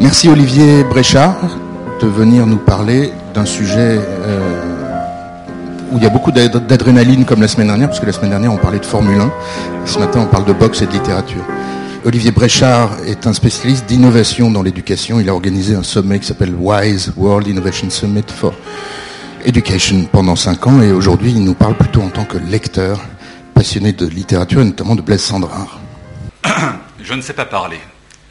Merci Olivier Bréchard de venir nous parler d'un sujet euh, où il y a beaucoup d'adrénaline comme la semaine dernière, parce que la semaine dernière on parlait de Formule 1, ce matin on parle de boxe et de littérature. Olivier Bréchard est un spécialiste d'innovation dans l'éducation. Il a organisé un sommet qui s'appelle WISE, World Innovation Summit for Education, pendant cinq ans. Et aujourd'hui, il nous parle plutôt en tant que lecteur, passionné de littérature, et notamment de Blaise Sandrard. Je ne sais pas parler.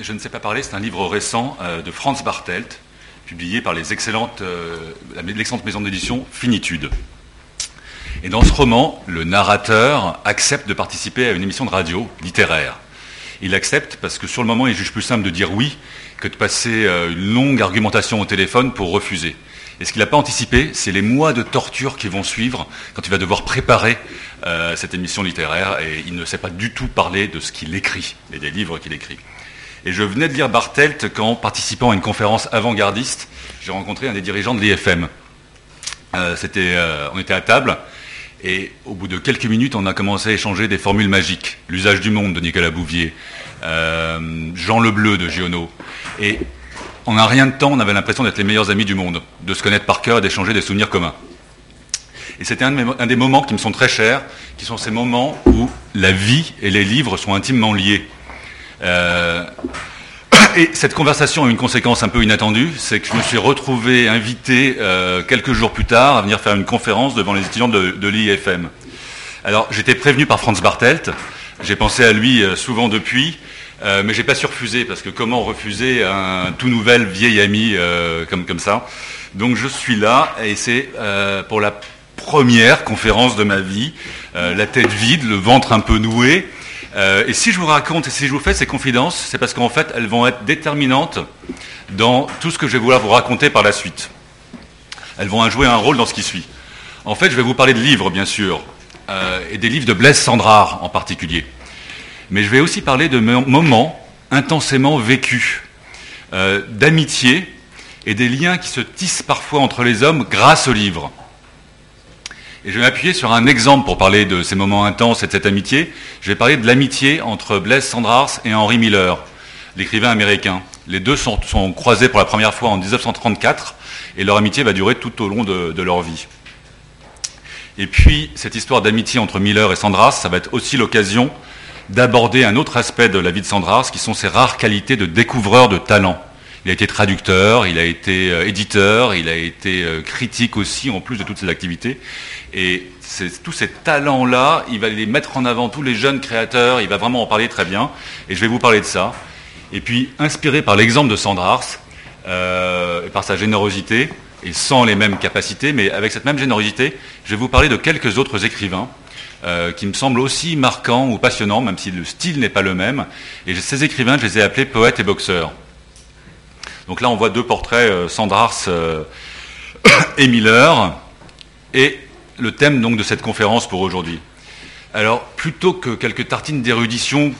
Je ne sais pas parler, c'est un livre récent euh, de Franz Bartelt, publié par les excellentes, euh, l'excellente maison d'édition Finitude. Et dans ce roman, le narrateur accepte de participer à une émission de radio littéraire. Il accepte parce que sur le moment, il juge plus simple de dire oui que de passer euh, une longue argumentation au téléphone pour refuser. Et ce qu'il n'a pas anticipé, c'est les mois de torture qui vont suivre quand il va devoir préparer cette émission littéraire et il ne sait pas du tout parler de ce qu'il écrit et des livres qu'il écrit. Et je venais de lire Bartelt quand, participant à une conférence avant-gardiste, j'ai rencontré un des dirigeants de l'IFM. Euh, on était à table et au bout de quelques minutes, on a commencé à échanger des formules magiques. L'usage du monde de Nicolas Bouvier, euh, Jean Lebleu de Giono. Et en un rien de temps, on avait l'impression d'être les meilleurs amis du monde, de se connaître par cœur et d'échanger des souvenirs communs. Et c'était un, des moments qui me sont très chers, qui sont ces moments où la vie et les livres sont intimement liés. Euh, et cette conversation a une conséquence un peu inattendue, c'est que je me suis retrouvé invité euh, quelques jours plus tard à venir faire une conférence devant les étudiants de, l'IFM. Alors j'étais prévenu par Franz Bartelt, j'ai pensé à lui euh, souvent depuis, euh, mais j'ai pas surfusé parce que comment refuser un tout nouvel vieil ami comme ça? Donc je suis là et c'est pour la première conférence de ma vie, la tête vide, le ventre un peu noué. Euh, et si je vous raconte si je vous fais ces confidences, c'est parce qu'en fait, elles vont être déterminantes dans tout ce que je vais vouloir vous raconter par la suite. Elles vont jouer un rôle dans ce qui suit. En fait, je vais vous parler de livres, bien sûr, euh, et des livres de Blaise Sandrard en particulier. Mais je vais aussi parler de moments intensément vécus, euh, d'amitié et des liens qui se tissent parfois entre les hommes grâce aux livres. Et je vais m'appuyer sur un exemple pour parler de ces moments intenses et de cette amitié. Je vais parler de l'amitié entre Blaise Sandrars et Henry Miller, l'écrivain américain. Les deux sont, croisés pour la première fois en 1934 et leur amitié va durer tout au long de, leur vie. Et puis, cette histoire d'amitié entre Miller et Sandras, ça va être aussi l'occasion d'aborder un autre aspect de la vie de Sandras, qui sont ses rares qualités de découvreur de talent. Il a été traducteur, il a été euh, éditeur, il a été euh, critique aussi, en plus de toutes ses activités. Et tous ces talents-là, il va les mettre en avant, tous les jeunes créateurs, il va vraiment en parler très bien. Et je vais vous parler de ça. Et puis, inspiré par l'exemple de Sandrars, euh, et par sa générosité, et sans les mêmes capacités, mais avec cette même générosité, je vais vous parler de quelques autres écrivains euh, qui me semblent aussi marquants ou passionnants, même si le style n'est pas le même. Et ces écrivains, je les ai appelés poètes et boxeurs. Donc là, on voit deux portraits, euh, Sandrars euh, et Miller. Et le thème donc de cette conférence pour aujourd'hui. Alors, plutôt que quelques tartines d'érudition,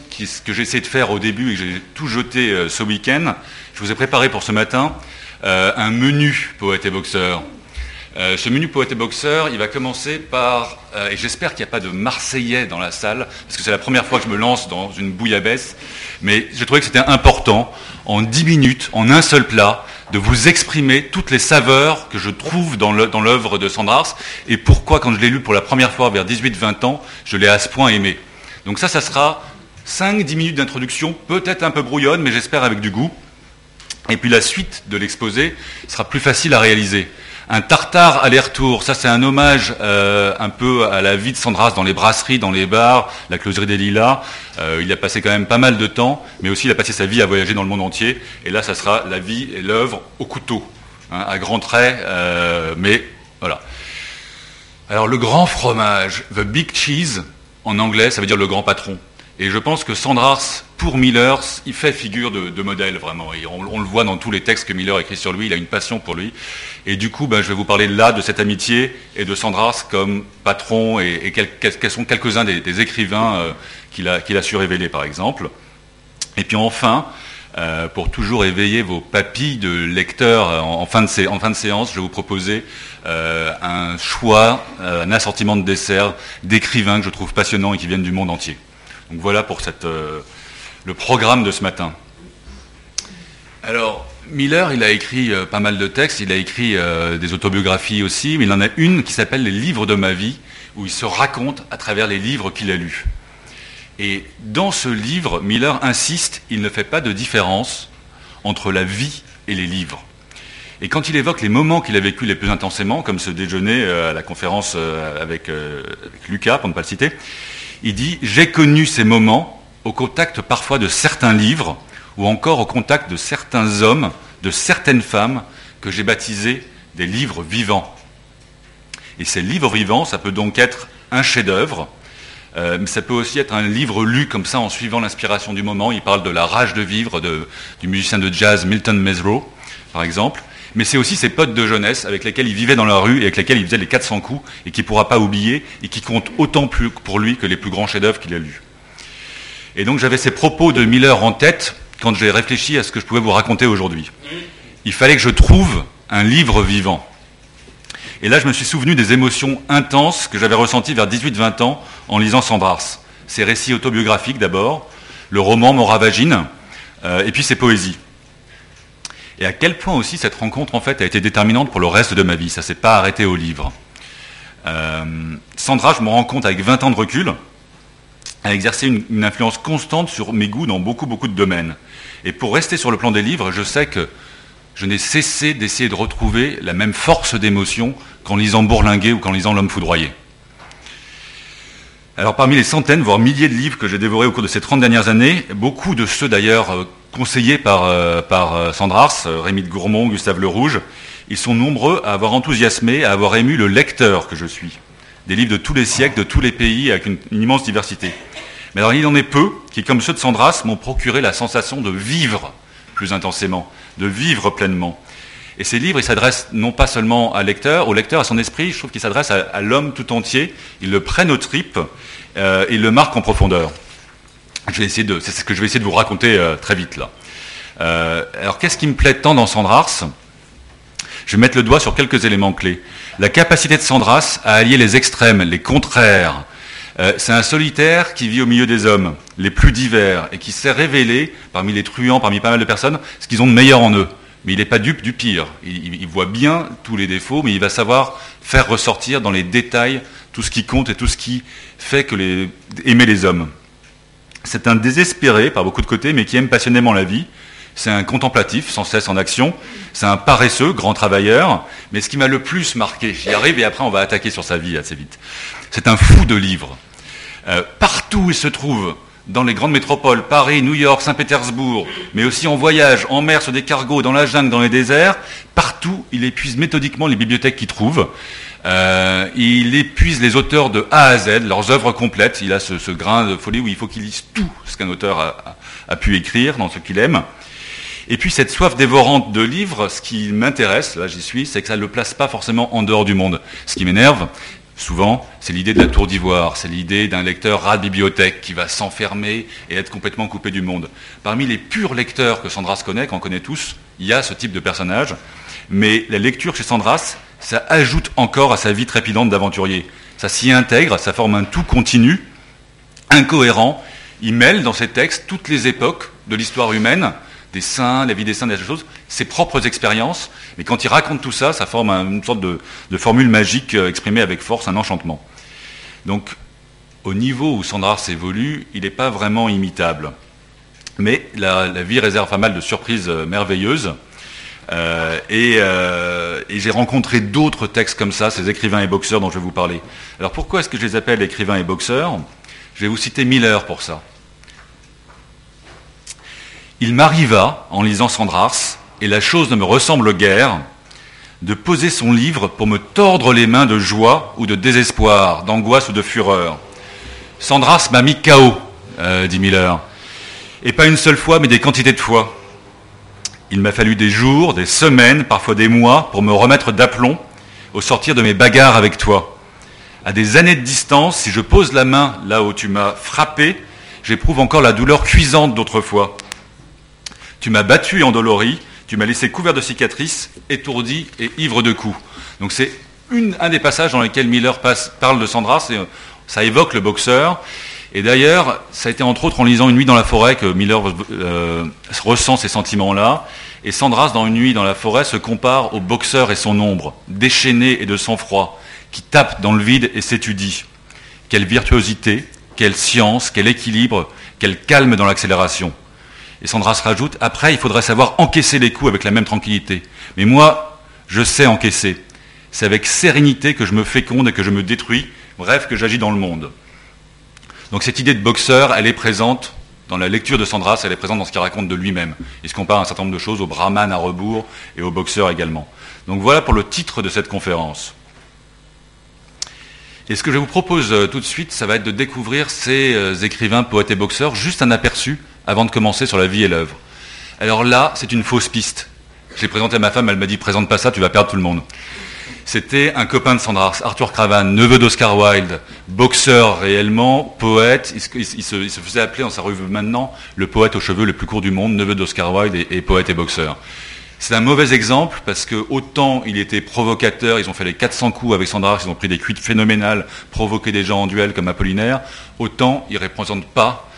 que j'ai essayé de faire au début et que j'ai tout jeté euh, ce week-end, je vous ai préparé pour ce matin un menu poète et boxeur. Ce menu poète et boxeur, il va commencer par, et j'espère qu'il n'y a pas de Marseillais dans la salle, parce que c'est la première fois que je me lance dans une bouillabaisse, mais j'ai trouvé que c'était important, en 10 minutes, en un seul plat, de vous exprimer toutes les saveurs que je trouve dans l'œuvre de Sandrars et pourquoi, quand je l'ai lu pour la première fois vers 18-20 ans, je l'ai à ce point aimé. Donc ça, ça sera 5-10 minutes d'introduction, peut-être un peu brouillonne, mais j'espère avec du goût. Et puis la suite de l'exposé sera plus facile à réaliser un tartare aller-retour. Ça, c'est un hommage euh, un peu à la vie de Sandras dans les brasseries, dans les bars, la closerie des Lilas. Euh, il a passé quand même pas mal de temps, mais aussi il a passé sa vie à voyager dans le monde entier. Et là, ça sera la vie et l'œuvre au couteau, hein, à grands traits, euh, mais voilà. Alors, le grand fromage, the big cheese, en anglais, ça veut dire le grand patron. Et je pense que Sandras, pour Miller, il fait figure de, modèle vraiment. On, le voit dans tous les textes que Miller écrit sur lui, il a une passion pour lui. Et du coup, ben, je vais vous parler là de cette amitié et de Sandras comme patron et, quels, sont quelques-uns des, écrivains euh, qu'il a, su révéler, par exemple. Et puis enfin, euh, pour toujours éveiller vos papilles de lecteurs euh, en, fin, de séance, je vais vous proposer un choix, un assortiment de desserts d'écrivains que je trouve passionnants et qui viennent du monde entier. Donc voilà pour euh, le programme de ce matin. Alors, Miller, il a écrit pas mal de textes, il a écrit des autobiographies aussi, mais il en a une qui s'appelle Les livres de ma vie, où il se raconte à travers les livres qu'il a lus. Et dans ce livre, Miller insiste, il ne fait pas de différence entre la vie et les livres. Et quand il évoque les moments qu'il a vécu les plus intensément, comme ce déjeuner euh, à la conférence euh, euh, avec Lucas, pour ne pas le citer, il dit J'ai connu ces moments au contact parfois de certains livres, ou encore au contact de certains hommes, de certaines femmes, que j'ai baptisés des livres vivants. Et ces livres vivants, ça peut donc être un chef-d'œuvre, euh, mais ça peut aussi être un livre lu comme ça en suivant l'inspiration du moment. Il parle de la rage de vivre du musicien de jazz Milton Mesro, par exemple. Mais c'est aussi ses potes de jeunesse avec lesquels il vivait dans la rue et avec lesquels il faisait les 400 coups et qu'il ne pourra pas oublier et qui comptent autant plus pour lui que les plus grands chefs-d'œuvre qu'il a lus. Et donc j'avais ces propos de Miller en tête quand j'ai réfléchi à ce que je pouvais vous raconter aujourd'hui. Il fallait que je trouve un livre vivant. Et là, je me suis souvenu des émotions intenses que j'avais ressenties vers 18-20 ans en lisant Sandrars. Ses récits autobiographiques d'abord, le roman Moravagine, euh, et puis ses poésies. Et à quel point aussi cette rencontre en fait a été déterminante pour le reste de ma vie? Ça s'est pas arrêté au livre. Euh, Sandra, je me rends compte avec 20 ans de recul, a exercé une, influence constante sur mes goûts dans beaucoup beaucoup de domaines. Et pour rester sur le plan des livres, je sais que je n'ai cessé d'essayer de retrouver la même force d'émotion qu'en lisant Bourlinguet ou qu'en lisant L'homme foudroyé. Alors parmi les centaines, voire milliers de livres que j'ai dévorés au cours de ces 30 dernières années, beaucoup de ceux d'ailleurs euh, conseillés par, euh, par euh, Sandrars, Rémy de Gourmont, Gustave Le Rouge, ils sont nombreux à avoir enthousiasmé, à avoir ému le lecteur que je suis. Des livres de tous les siècles, de tous les pays, avec une, immense diversité. Mais alors il en est peu qui, comme ceux de Sandras, m'ont procuré la sensation de vivre plus intensément, de vivre pleinement. Et ces livres, ils s'adressent non pas seulement à lecteur, au lecteur, à son esprit, je trouve qu'ils s'adressent à, l'homme tout entier. Ils le prennent aux tripes, euh, ils le marquent en profondeur. Je vais essayer de, c'est ce que je vais essayer de vous raconter euh, très vite là. Euh, alors qu'est-ce qui me plaît tant dans Sandras? Je vais mettre le doigt sur quelques éléments clés. La capacité de Sandras à allier les extrêmes, les contraires, euh, c'est un solitaire qui vit au milieu des hommes, les plus divers, et qui sait révéler, parmi les truands, parmi pas mal de personnes, ce qu'ils ont de meilleur en eux. Mais il n'est pas dupe du pire. Il, voit bien tous les défauts, mais il va savoir faire ressortir dans les détails tout ce qui compte et tout ce qui fait que aimer les hommes. C'est un désespéré par beaucoup de côtés, mais qui aime passionnément la vie. C'est un contemplatif, sans cesse en action. C'est un paresseux, grand travailleur. Mais ce qui m'a le plus marqué, j'y arrive et après on va attaquer sur sa vie assez vite. C'est un fou de livres. Euh, partout où il se trouve, dans les grandes métropoles, Paris, New York, Saint-Pétersbourg, mais aussi en voyage, en mer, sur des cargos, dans la jungle, dans les déserts, partout, il épuise méthodiquement les bibliothèques qu'il trouve. Euh, il épuise les auteurs de A à Z, leurs œuvres complètes. Il a ce, grain de folie où il faut qu'il lise tout ce qu'un auteur a, pu écrire dans ce qu'il aime. Et puis cette soif dévorante de livres, ce qui m'intéresse, là j'y suis, c'est que ça ne le place pas forcément en dehors du monde. Ce qui m'énerve, Souvent, c'est l'idée de la tour d'ivoire, c'est l'idée d'un lecteur rat de bibliothèque qui va s'enfermer et être complètement coupé du monde. Parmi les purs lecteurs que Sandras connaît, qu'on connaît tous, il y a ce type de personnage, mais la lecture chez Sandras, ça ajoute encore à sa vie trépidante d'aventurier. Ça s'y intègre, ça forme un tout continu, incohérent. Il mêle dans ses textes toutes les époques de l'histoire humaine, des saints, la vie des saints, des choses, ses propres expériences. Mais quand il raconte tout ça, ça forme une sorte de, formule magique euh, exprimée avec force, un enchantement. Donc, au niveau où Sandras évolue, il n'est pas vraiment imitable. Mais la, vie réserve pas mal de surprises euh, merveilleuses. Euh, et, et j'ai rencontré d'autres textes comme ça, ces écrivains et boxeurs dont je vais vous parler. Alors pourquoi est-ce que je les appelle écrivains et boxeurs? Je vais vous citer Miller pour ça. Il m'arriva, en lisant Sandrars, et la chose ne me ressemble guère, de poser son livre pour me tordre les mains de joie ou de désespoir, d'angoisse ou de fureur. Sandras m'a mis KO, euh, dit Miller. Et pas une seule fois, mais des quantités de fois. Il m'a fallu des jours, des semaines, parfois des mois, pour me remettre d'aplomb au sortir de mes bagarres avec toi. À des années de distance, si je pose la main là où tu m'as frappé, j'éprouve encore la douleur cuisante d'autrefois. Tu m'as battu et endolori, tu m'as laissé couvert de cicatrices, étourdi et ivre de coups. Donc c'est un des passages dans lesquels Miller parle de Sandra, euh, ça évoque le boxeur. Et d'ailleurs, ça a été entre autres en lisant Une nuit dans la forêt que Miller euh, ressent ces sentiments-là. Et Sandras, dans Une nuit dans la forêt, se compare au boxeur et son ombre, déchaîné et de sang-froid, qui tape dans le vide et s'étudie. Quelle virtuosité, quelle science, quel équilibre, quel calme dans l'accélération. Et Sandras rajoute, après, il faudrait savoir encaisser les coups avec la même tranquillité. Mais moi, je sais encaisser. C'est avec sérénité que je me féconde et que je me détruis, bref, que j'agis dans le monde. Donc cette idée de boxeur, elle est présente dans la lecture de Sandras, elle est présente dans ce qu'il raconte de lui-même. Il se compare un certain nombre de choses au brahman à rebours et au boxeur également. Donc voilà pour le titre de cette conférence. Et ce que je vous propose euh, tout de suite, ça va être de découvrir ces euh, écrivains, poètes et boxeurs, juste un aperçu avant de commencer sur la vie et l'œuvre. Alors là, c'est une fausse piste. Je l'ai présenté à ma femme, elle m'a dit présente pas ça, tu vas perdre tout le monde. C'était un copain de Sandra Arthur Cravan, neveu d'Oscar Wilde, boxeur réellement, poète. Il, se, faisait appeler dans sa revue maintenant le poète aux cheveux le plus court du monde, neveu d'Oscar Wilde et, poète et boxeur. C'est un mauvais exemple parce que autant il était provocateur, ils ont fait les 400 coups avec Sandra, ils ont pris des cuites phénoménales, provoqué des gens en duel comme Apollinaire, autant il ne représente pas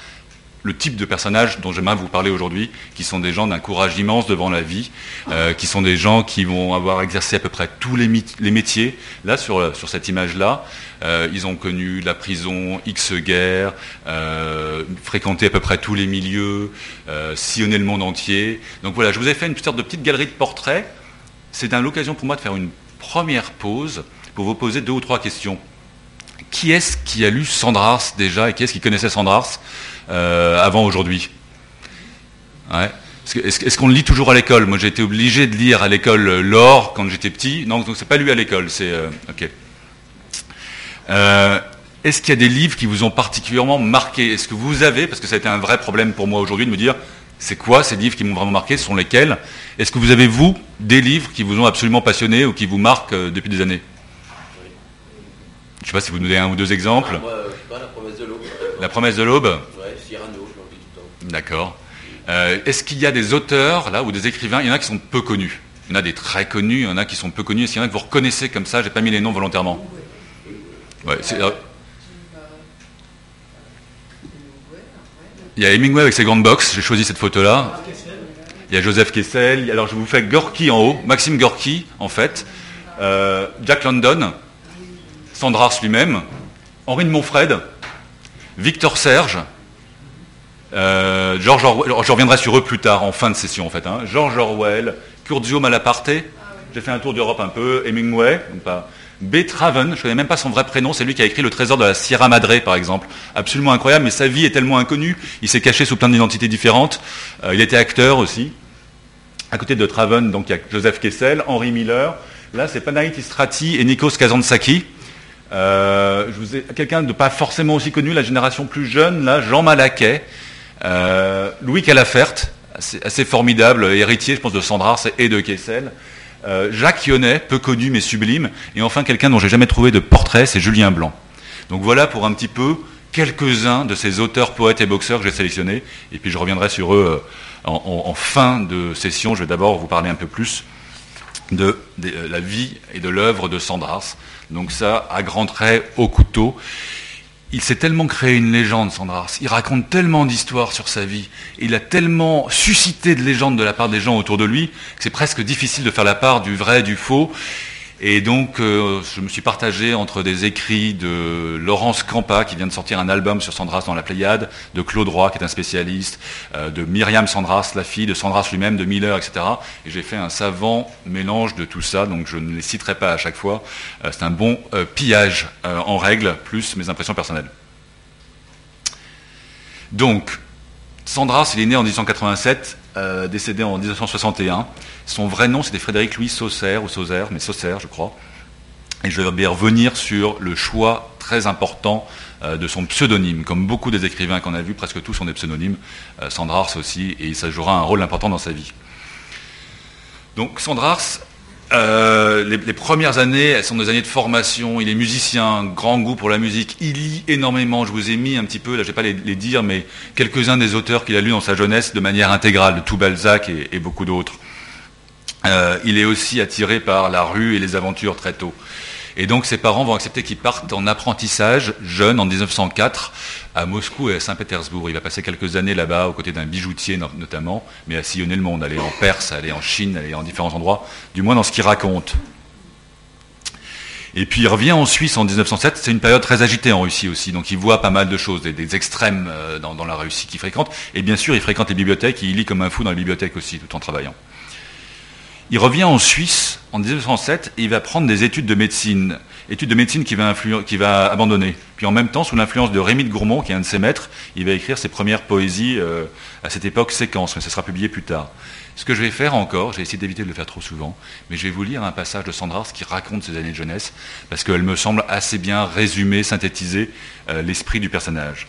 le type de personnages dont j'aimerais vous parler aujourd'hui, qui sont des gens d'un courage immense devant la vie, euh, qui sont des gens qui vont avoir exercé à peu près tous les, métiers. Là, sur, sur cette image-là, euh, ils ont connu la prison, X guerre, euh, fréquenté à peu près tous les milieux, sillonné le monde entier. Donc voilà, je vous ai fait une sorte de petite galerie de portraits. C'est l'occasion pour moi de faire une première pause pour vous poser deux ou trois questions. Qui est-ce qui a lu Sandrars déjà et qui est-ce qui connaissait Sandrars? euh, avant aujourd'hui. Est-ce qu'on le lit toujours à l'école? Moi, j'ai été obligé de lire à l'école euh, l'or quand j'étais petit. Non, donc c'est pas lu à l'école. C'est euh, ok. Est-ce qu'il y a des livres qui vous ont particulièrement marqué? Est-ce que vous avez, parce que ça a été un vrai problème pour moi aujourd'hui de me dire, c'est quoi ces livres qui m'ont vraiment marqué? Ce sont lesquels? Est-ce que vous avez, vous, des livres qui vous ont absolument passionné ou qui vous marquent depuis des années? Je ne sais pas si vous nous donnez un ou deux exemples. moi, je sais pas, la promesse de l'aube. La promesse de l'aube D'accord. Euh, est-ce qu'il y a des auteurs, là, ou des écrivains, il y en a qui sont peu connus Il y en a des très connus, il y en a qui sont peu connus. Est-ce qu'il y en a que vous reconnaissez comme ça J'ai pas mis les noms volontairement. Euh, Il y a Hemingway avec ses grandes boxes, j'ai choisi cette photo-là. Il y a Joseph Kessel. Alors je vous fais Gorky en haut, Maxime Gorky en fait, euh, Jack London, Sandras lui-même, Henri de Montfred, Victor Serge, euh, George Orwell, je reviendrai sur eux plus tard, en fin de session en fait. Hein. George Orwell, Curzio Malaparte, j'ai fait un tour d'Europe un peu, Hemingway, pas. B. Traven, je ne connais même pas son vrai prénom, c'est lui qui a écrit Le Trésor de la Sierra Madre, par exemple. Absolument incroyable, mais sa vie est tellement inconnue, il s'est caché sous plein d'identités différentes. Euh, il était acteur aussi. À côté de Traven, donc il y a Joseph Kessel, Henry Miller. Là, c'est Panaït Istrati et Nikos Kazantzaki. Euh, quelqu'un de pas forcément aussi connu, la génération plus jeune, là, Jean Malaquet. Euh, Louis Calafert, assez, formidable, héritier, je pense, de Sandras et de Kessel. Euh, Jacques Yonnet, peu connu mais sublime. Et enfin, quelqu'un dont j'ai jamais trouvé de portrait, c'est Julien Blanc. Donc voilà pour un petit peu quelques-uns de ces auteurs, poètes et boxeurs que j'ai sélectionnés. Et puis je reviendrai sur eux euh, en, fin de session. Je vais d'abord vous parler un peu plus de, la vie et de l'œuvre de Sandras. Donc ça, à grands traits, au couteau il s'est tellement créé une légende, Sandras. Il raconte tellement d'histoires sur sa vie. Il a tellement suscité de légendes de la part des gens autour de lui que c'est presque difficile de faire la part du vrai, du faux. Et donc, euh, je me suis partagé entre des écrits de Laurence Campa, qui vient de sortir un album sur Sandras dans la Pléiade, de Claude Roy, qui est un spécialiste, euh, de Myriam Sandras, la fille de Sandras lui-même, de Miller, etc. Et j'ai fait un savant mélange de tout ça, donc je ne les citerai pas à chaque fois. Euh, c'est un bon pillage en règle, plus mes impressions personnelles. Donc, Sandras, il est né en 1887, décédé en 1961. Son vrai nom, c'était Frédéric Louis Saucer, ou Saucer, mais Saucer, je crois. Et je vais revenir sur le choix très important euh, de son pseudonyme. Comme beaucoup des écrivains qu'on a vus, presque tous sont des pseudonymes. Euh, Sandrars aussi, et ça jouera un rôle important dans sa vie. Donc Sandrars, euh, les, premières années, elles sont des années de formation. Il est musicien, grand goût pour la musique. Il lit énormément. Je vous ai mis un petit peu, là, je vais pas les, dire, mais quelques-uns des auteurs qu'il a lus dans sa jeunesse de manière intégrale, tout Balzac et beaucoup d'autres. Euh, il est aussi attiré par la rue et les aventures très tôt. Et donc ses parents vont accepter qu'il parte en apprentissage jeune en 1904 à Moscou et à Saint-Pétersbourg. Il va passer quelques années là-bas aux côtés d'un bijoutier notamment, mais à sillonner le monde, aller en Perse, aller en Chine, aller en différents endroits, du moins dans ce qu'il raconte. Et puis il revient en Suisse en 1907. C'est une période très agitée en Russie aussi, donc il voit pas mal de choses, des, extrêmes euh, dans, la Russie qu'il fréquente. Et bien sûr, il fréquente les bibliothèques, il lit comme un fou dans les bibliothèques aussi, tout en travaillant. Il revient en Suisse en 1907 et il va prendre des études de médecine, études de médecine qu'il va, abandonner. Puis en même temps, sous l'influence de Rémy de Gourmont, qui est un de ses maîtres, il va écrire ses premières poésies euh, à cette époque séquence, mais ça sera publié plus tard. Ce que je vais faire encore, j'ai essayé d'éviter de le faire trop souvent, mais je vais vous lire un passage de Sandras qui raconte ses années de jeunesse, parce qu'elle me semble assez bien résumer, synthétiser euh, l'esprit du personnage.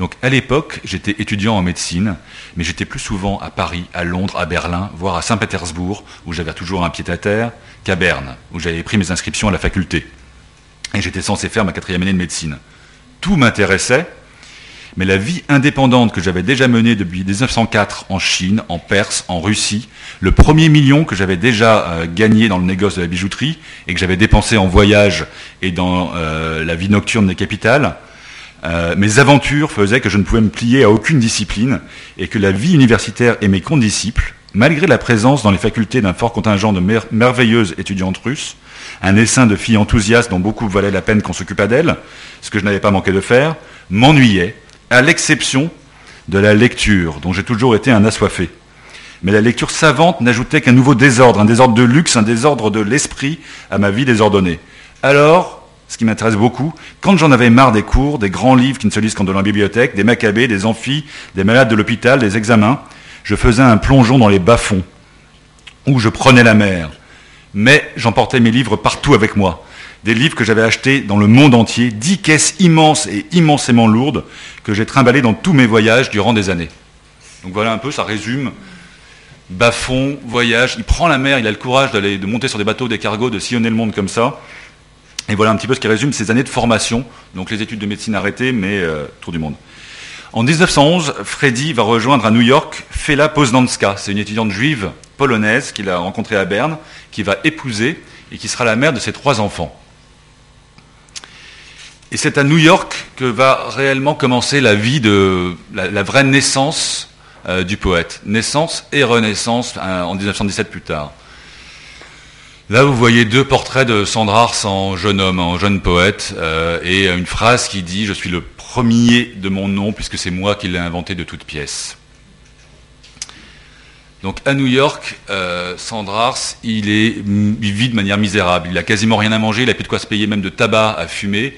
Donc à l'époque, j'étais étudiant en médecine, mais j'étais plus souvent à Paris, à Londres, à Berlin, voire à Saint-Pétersbourg, où j'avais toujours un pied à terre, qu'à Berne, où j'avais pris mes inscriptions à la faculté. Et j'étais censé faire ma quatrième année de médecine. Tout m'intéressait, mais la vie indépendante que j'avais déjà menée depuis 1904 en Chine, en Perse, en Russie, le premier million que j'avais déjà euh, gagné dans le négoce de la bijouterie et que j'avais dépensé en voyage et dans euh, la vie nocturne des capitales, euh, mes aventures faisaient que je ne pouvais me plier à aucune discipline et que la vie universitaire et mes condisciples, malgré la présence dans les facultés d'un fort contingent de merveilleuses étudiantes russes, un essaim de filles enthousiastes dont beaucoup valaient la peine qu'on s'occupât d'elles, ce que je n'avais pas manqué de faire, m'ennuyaient à l'exception de la lecture, dont j'ai toujours été un assoiffé. Mais la lecture savante n'ajoutait qu'un nouveau désordre, un désordre de luxe, un désordre de l'esprit à ma vie désordonnée. Alors, ce qui m'intéresse beaucoup, quand j'en avais marre des cours, des grands livres qui ne se lisent qu'en dans la bibliothèque, des macabées, des amphis, des malades de l'hôpital, des examens, je faisais un plongeon dans les bas-fonds, où je prenais la mer. Mais j'emportais mes livres partout avec moi des livres que j'avais achetés dans le monde entier, dix caisses immenses et immensément lourdes que j'ai trimballées dans tous mes voyages durant des années. Donc voilà un peu, ça résume. Bas-fond, voyage, il prend la mer, il a le courage de monter sur des bateaux, des cargos, de sillonner le monde comme ça. Et voilà un petit peu ce qui résume ces années de formation, donc les études de médecine arrêtées, mais euh, tour du monde. En 1911, Freddy va rejoindre à New York Fela Poznanska. C'est une étudiante juive polonaise qu'il a rencontrée à Berne, qui va épouser et qui sera la mère de ses trois enfants. Et c'est à New York que va réellement commencer la vie de la, vraie naissance euh, du poète. Naissance et renaissance euh, en 1917 plus tard. Là, vous voyez deux portraits de Sandrars en jeune homme, en jeune poète, euh, et une phrase qui dit Je suis le premier de mon nom, puisque c'est moi qui l'ai inventé de toutes pièces. Donc à New York, Sandrars, il, est, il vit de manière misérable. Il a quasiment rien à manger, il a plus de quoi se payer même de tabac à fumer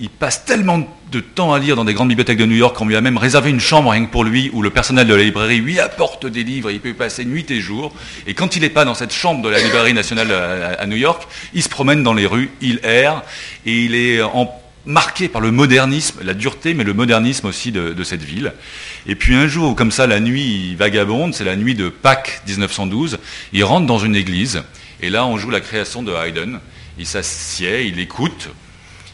il passe tellement de temps à lire dans des grandes bibliothèques de New York qu'on lui a même réservé une chambre rien que pour lui, où le personnel de la librairie lui apporte des livres, il peut y passer nuit et jour. Et quand il n'est pas dans cette chambre de la librairie nationale à, New York, il se promène dans les rues, il erre, et il est marqué par le modernisme, la dureté, mais le modernisme aussi de, de, cette ville. Et puis un jour, comme ça, la nuit vagabonde, c'est la nuit de Pâques 1912, il rentre dans une église, et là on joue la création de Haydn, il s'assied, il écoute,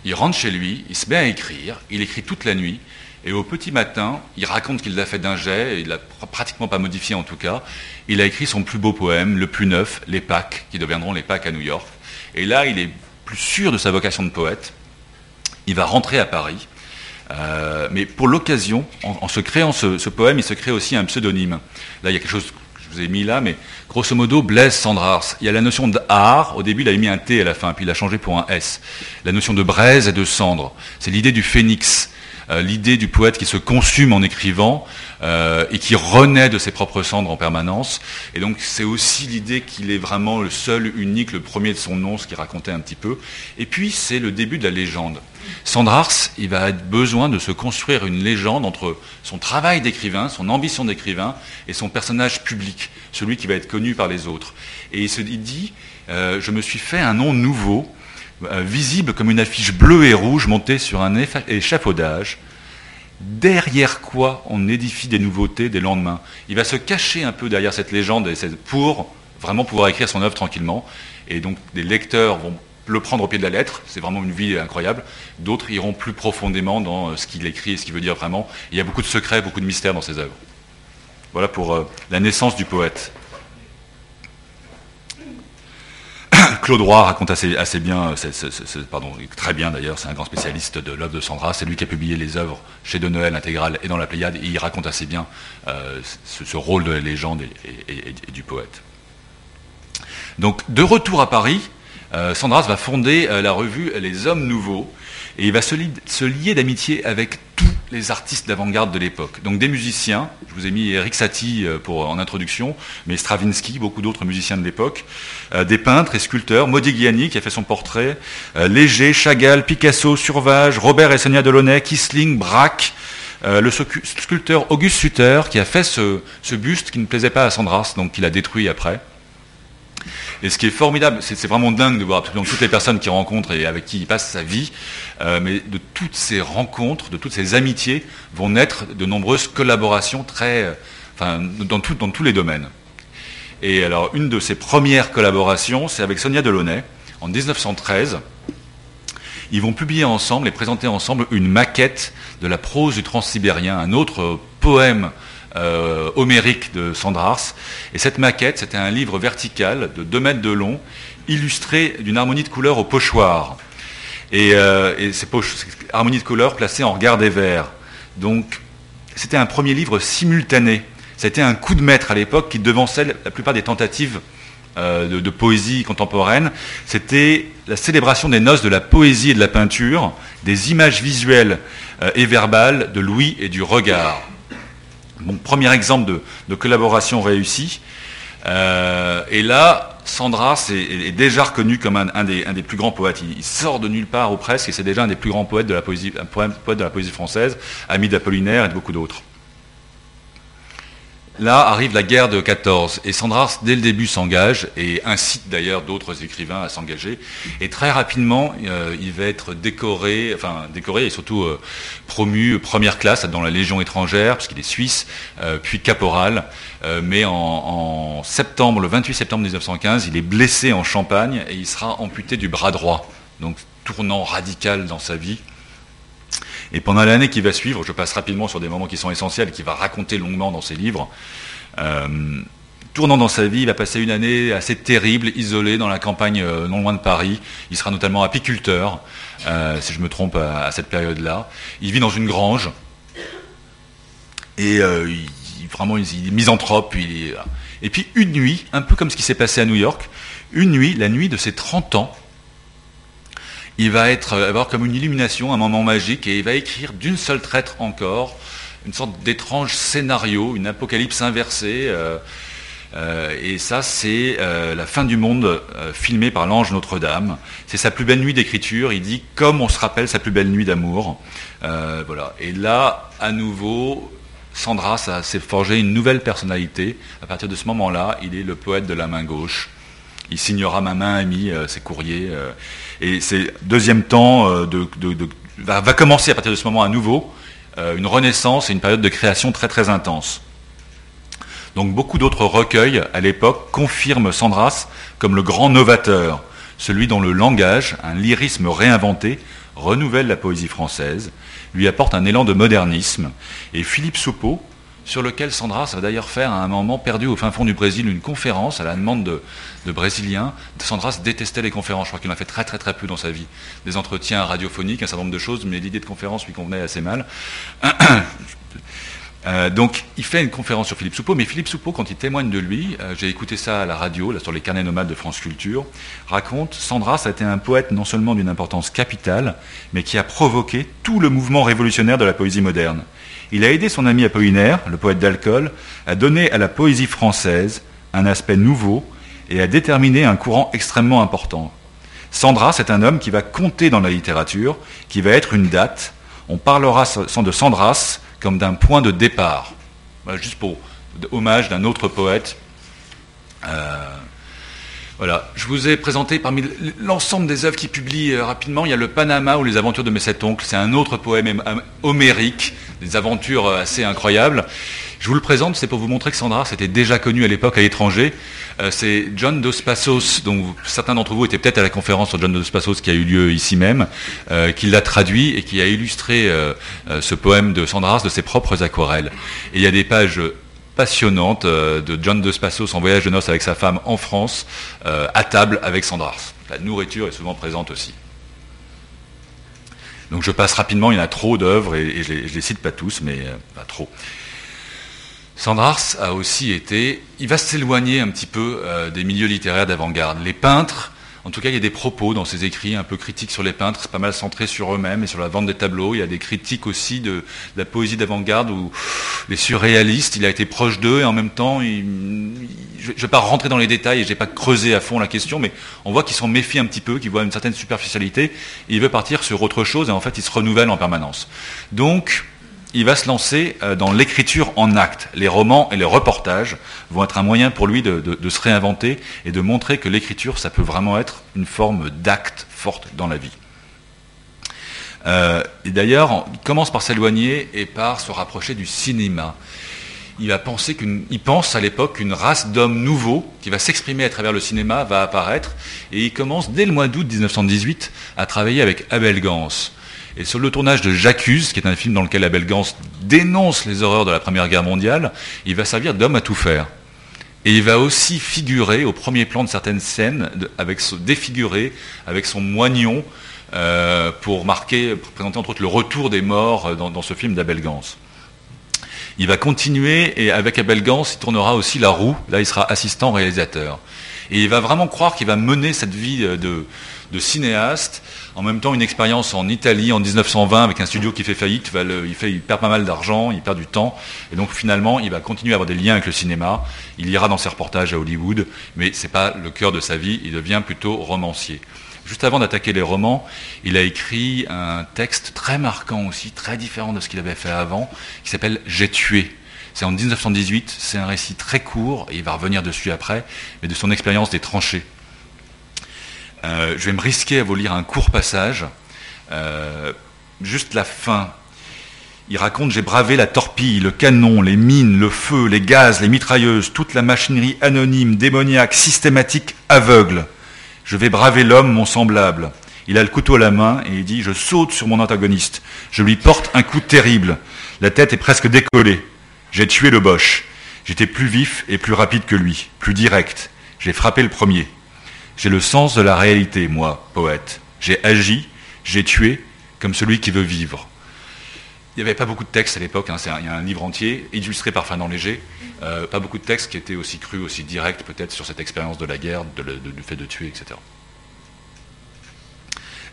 il rentre chez lui, il se met à écrire, il écrit toute la nuit, et au petit matin, il raconte qu'il l'a fait d'un jet, il l'a pratiquement pas modifié en tout cas. Il a écrit son plus beau poème, le plus neuf, Les Pâques, qui deviendront les Pâques à New York. Et là, il est plus sûr de sa vocation de poète. Il va rentrer à Paris. Euh, mais pour l'occasion, en, se créant ce, ce, poème, il se crée aussi un pseudonyme. Là, il y a quelque chose vous ai mis là, mais grosso modo, Blaise Sandrars. Il y a la notion d'art, au début il a mis un T à la fin, puis il a changé pour un S. La notion de braise et de cendre. C'est l'idée du phénix, euh, l'idée du poète qui se consume en écrivant euh, et qui renaît de ses propres cendres en permanence. Et donc c'est aussi l'idée qu'il est vraiment le seul, unique, le premier de son nom, ce qui racontait un petit peu. Et puis c'est le début de la légende. Sandrars, il va avoir besoin de se construire une légende entre son travail d'écrivain, son ambition d'écrivain et son personnage public, celui qui va être connu par les autres. Et il se dit, euh, je me suis fait un nom nouveau, euh, visible comme une affiche bleue et rouge montée sur un échafaudage, derrière quoi on édifie des nouveautés des lendemains. Il va se cacher un peu derrière cette légende pour vraiment pouvoir écrire son œuvre tranquillement. Et donc des lecteurs vont le prendre au pied de la lettre, c'est vraiment une vie incroyable. D'autres iront plus profondément dans euh, ce qu'il écrit et ce qu'il veut dire vraiment. Il y a beaucoup de secrets, beaucoup de mystères dans ses œuvres. Voilà pour euh, la naissance du poète. Marc Claudroy raconte assez, bien, pardon, très bien d'ailleurs, c'est un grand spécialiste de l'œuvre de Sandras, c'est lui qui a publié les œuvres chez De Noël intégrale et dans la Pléiade, et il raconte assez bien ce, rôle de la légende et, du poète. Donc, de retour à Paris, Sandras va fonder la revue Les Hommes Nouveaux, et il va se, lier d'amitié avec tous les artistes d'avant-garde de l'époque. Donc des musiciens, je vous ai mis Eric Satie euh, pour, en introduction, mais Stravinsky, beaucoup d'autres musiciens de l'époque, euh, des peintres et sculpteurs, Modigliani qui a fait son portrait, euh, Léger, Chagall, Picasso, Survage, Robert et Sonia Delaunay, Kisling, Braque, le sculpteur Auguste Sutter qui a fait ce, ce, buste qui ne plaisait pas à Sandras, donc qu'il a détruit après. Et ce qui est formidable, c'est vraiment dingue de voir absolument toutes les personnes qu'il rencontre et avec qui il passe sa vie, euh, mais de toutes ces rencontres, de toutes ces amitiés, vont naître de nombreuses collaborations très, euh, enfin, dans, dans tous les domaines. Et alors, une de ses premières collaborations, c'est avec Sonia Delaunay, en 1913. Ils vont publier ensemble et présenter ensemble une maquette de la prose du Transsibérien, un autre poème euh, homérique de Sandrars. Et cette maquette, c'était un livre vertical de 2 mètres de long, illustré d'une harmonie de couleurs au pochoir. Et, euh, ces harmonies de couleurs placées en regard des vers. Donc, c'était un premier livre simultané. C'était un coup de maître à l'époque qui devançait la plupart des tentatives euh, de, poésie contemporaine. C'était la célébration des noces de la poésie et de la peinture, des images visuelles et verbales de l'ouïe et du regard. Mon premier exemple de, collaboration réussie. Euh, et là, Sandras est, déjà reconnu comme un, des, plus grands poètes. Il, sort de nulle part ou presque, et c'est déjà un des plus grands poètes de la poésie française, ami d'Apollinaire et de beaucoup d'autres. Là arrive la guerre de 14 et Sandras, dès le début, s'engage et incite d'ailleurs d'autres écrivains à s'engager. Et très rapidement, euh, il va être décoré, enfin décoré et surtout euh, promu première classe dans la Légion étrangère, parce qu'il est suisse, euh, puis caporal. mais en, septembre, le 28 septembre 1915, il est blessé en Champagne et il sera amputé du bras droit. Donc tournant radical dans sa vie. Et pendant l'année qui va suivre, je passe rapidement sur des moments qui sont essentiels, qu'il va raconter longuement dans ses livres. Euh, tournant dans sa vie, il va passer une année assez terrible, isolé dans la campagne euh, non loin de Paris. Il sera notamment apiculteur, euh, si je me trompe à, cette période-là. Il vit dans une grange. Et il, vraiment, il, est misanthrope. Et puis une nuit, un peu comme ce qui s'est passé à New York, une nuit, la nuit de ses 30 ans, il va être, euh, avoir comme une illumination, un moment magique, et il va écrire d'une seule traite encore une sorte d'étrange scénario, une apocalypse inversée. Euh, euh, et ça, c'est la fin du monde filmée par l'ange Notre-Dame. C'est sa plus belle nuit d'écriture. Il dit comme on se rappelle sa plus belle nuit d'amour. voilà. Et là, à nouveau, Sandra, s'est forgé une nouvelle personnalité. À partir de ce moment-là, il est le poète de la main gauche. Il signera ma main amie, ses courriers. Et c'est deuxième temps euh, va, commencer à partir de ce moment à nouveau euh, une renaissance et une période de création très très intense. Donc beaucoup d'autres recueils à l'époque confirment Sandras comme le grand novateur, celui dont le langage, un lyrisme réinventé, renouvelle la poésie française, lui apporte un élan de modernisme. Et Philippe Soupeau, sur lequel Sandra va d'ailleurs faire à un moment perdu au fin fond du Brésil une conférence à la demande de, Brésiliens. Sandras détestait les conférences, je crois qu'il en a fait très très très peu dans sa vie. Des entretiens radiophoniques, un certain nombre de choses, mais l'idée de conférence lui convenait assez mal. Euh, donc, il fait une conférence sur Philippe Soupeau, mais Philippe Soupeau, quand il témoigne de lui, euh, j'ai écouté ça à la radio, sur les carnets nomades de France Culture, raconte Sandras a été un poète non seulement d'une importance capitale, mais qui a provoqué tout le mouvement révolutionnaire de la poésie moderne. Il a aidé son ami Apollinaire, le poète d'alcool, à donner à la poésie française un aspect nouveau et à déterminer un courant extrêmement important. Sandras est un homme qui va compter dans la littérature, qui va être une date. On parlera de Sandras comme d'un point de départ. juste pour hommage d'un autre poète. Euh, voilà, je vous ai présenté parmi l'ensemble des œuvres qui publient euh, rapidement, il y a le Panama ou les aventures de mes sept oncles. C'est un autre poème homérique, des aventures euh, assez incroyables. Je vous le présente, c'est pour vous montrer que Sandra s'était déjà connu à l'époque à l'étranger. Euh, c'est John Dos Passos, dont certains d'entre vous étaient peut-être à la conférence sur John Dos Passos qui a eu lieu ici même, qui l'a traduit et qui a illustré ce poème de Sandras de ses propres aquarelles. Et il y a des pages passionnante de John de Spassos en voyage de noces avec sa femme en France, à table avec Sandrars. La nourriture est souvent présente aussi. Donc je passe rapidement, il y en a trop d'œuvres et, je ne les, cite pas tous, mais pas trop. Sandrars a aussi été, il va s'éloigner un petit peu des milieux littéraires d'avant-garde. Les peintres en tout cas, il y a des propos dans ses écrits un peu critiques sur les peintres, pas mal centré sur eux-mêmes et sur la vente des tableaux. Il y a des critiques aussi de, la poésie d'avant-garde ou les surréalistes. Il a été proche d'eux et en même temps, je ne vais pas rentrer dans les détails et je n'ai pas creusé à fond la question, mais on voit qu'il s'en méfie un petit peu, qu'il voit une certaine superficialité. Et il veut partir sur autre chose et en fait, il se renouvelle en permanence. Donc, il va se lancer euh, dans l'écriture en acte. Les romans et les reportages vont être un moyen pour lui de, se réinventer et de montrer que l'écriture, ça peut vraiment être une forme d'acte forte dans la vie. Euh, et d'ailleurs, il commence par s'éloigner et par se rapprocher du cinéma. Il pense à l'époque qu'une race d'hommes nouveaux qui va s'exprimer à travers le cinéma va apparaître, et il commence dès le mois d'août 1918 à travailler avec Abel Gans. Et sur le tournage de J'accuse, qui est un film dans lequel Abel Gans dénonce les horreurs de la Première Guerre mondiale, il va servir d'homme à tout faire. Et il va aussi figurer au premier plan de certaines scènes, avec défiguré, avec son moignon, euh, pour marquer, présenter entre autres le retour des morts euh, dans, ce film d'Abel Gans. Il va continuer et avec Abel Gans, il tournera aussi La Roue. Là, il sera assistant réalisateur. Et il va vraiment croire qu'il va mener cette vie euh, de cinéaste en même temps, une expérience en Italie en 1920 avec un studio qui fait faillite, il, perd pas mal d'argent, il perd du temps, et donc finalement, il va continuer à avoir des liens avec le cinéma. Il ira dans ses reportages à Hollywood, mais ce n'est pas le cœur de sa vie. Il devient plutôt romancier. Juste avant d'attaquer les romans, il a écrit un texte très marquant aussi, très différent de ce qu'il avait fait avant, qui s'appelle J'ai tué. C'est en 1918, c'est un récit très court, et il va revenir dessus après, mais de son expérience des tranchées. Euh, je vais me risquer à vous lire un court passage, euh, juste la fin. Il raconte J'ai bravé la torpille, le canon, les mines, le feu, les gaz, les mitrailleuses, toute la machinerie anonyme, démoniaque, systématique, aveugle. Je vais braver l'homme, mon semblable. Il a le couteau à la main et il dit Je saute sur mon antagoniste. Je lui porte un coup terrible. La tête est presque décollée. J'ai tué le Boche. J'étais plus vif et plus rapide que lui, plus direct. J'ai frappé le premier. J'ai le sens de la réalité, moi, poète. J'ai agi, j'ai tué, comme celui qui veut vivre. Il n'y avait pas beaucoup de textes à l'époque, hein, il y a un livre entier, illustré par Fernand Léger, euh, pas beaucoup de textes qui étaient aussi crus, aussi directs peut-être sur cette expérience de la guerre, du fait de tuer, etc.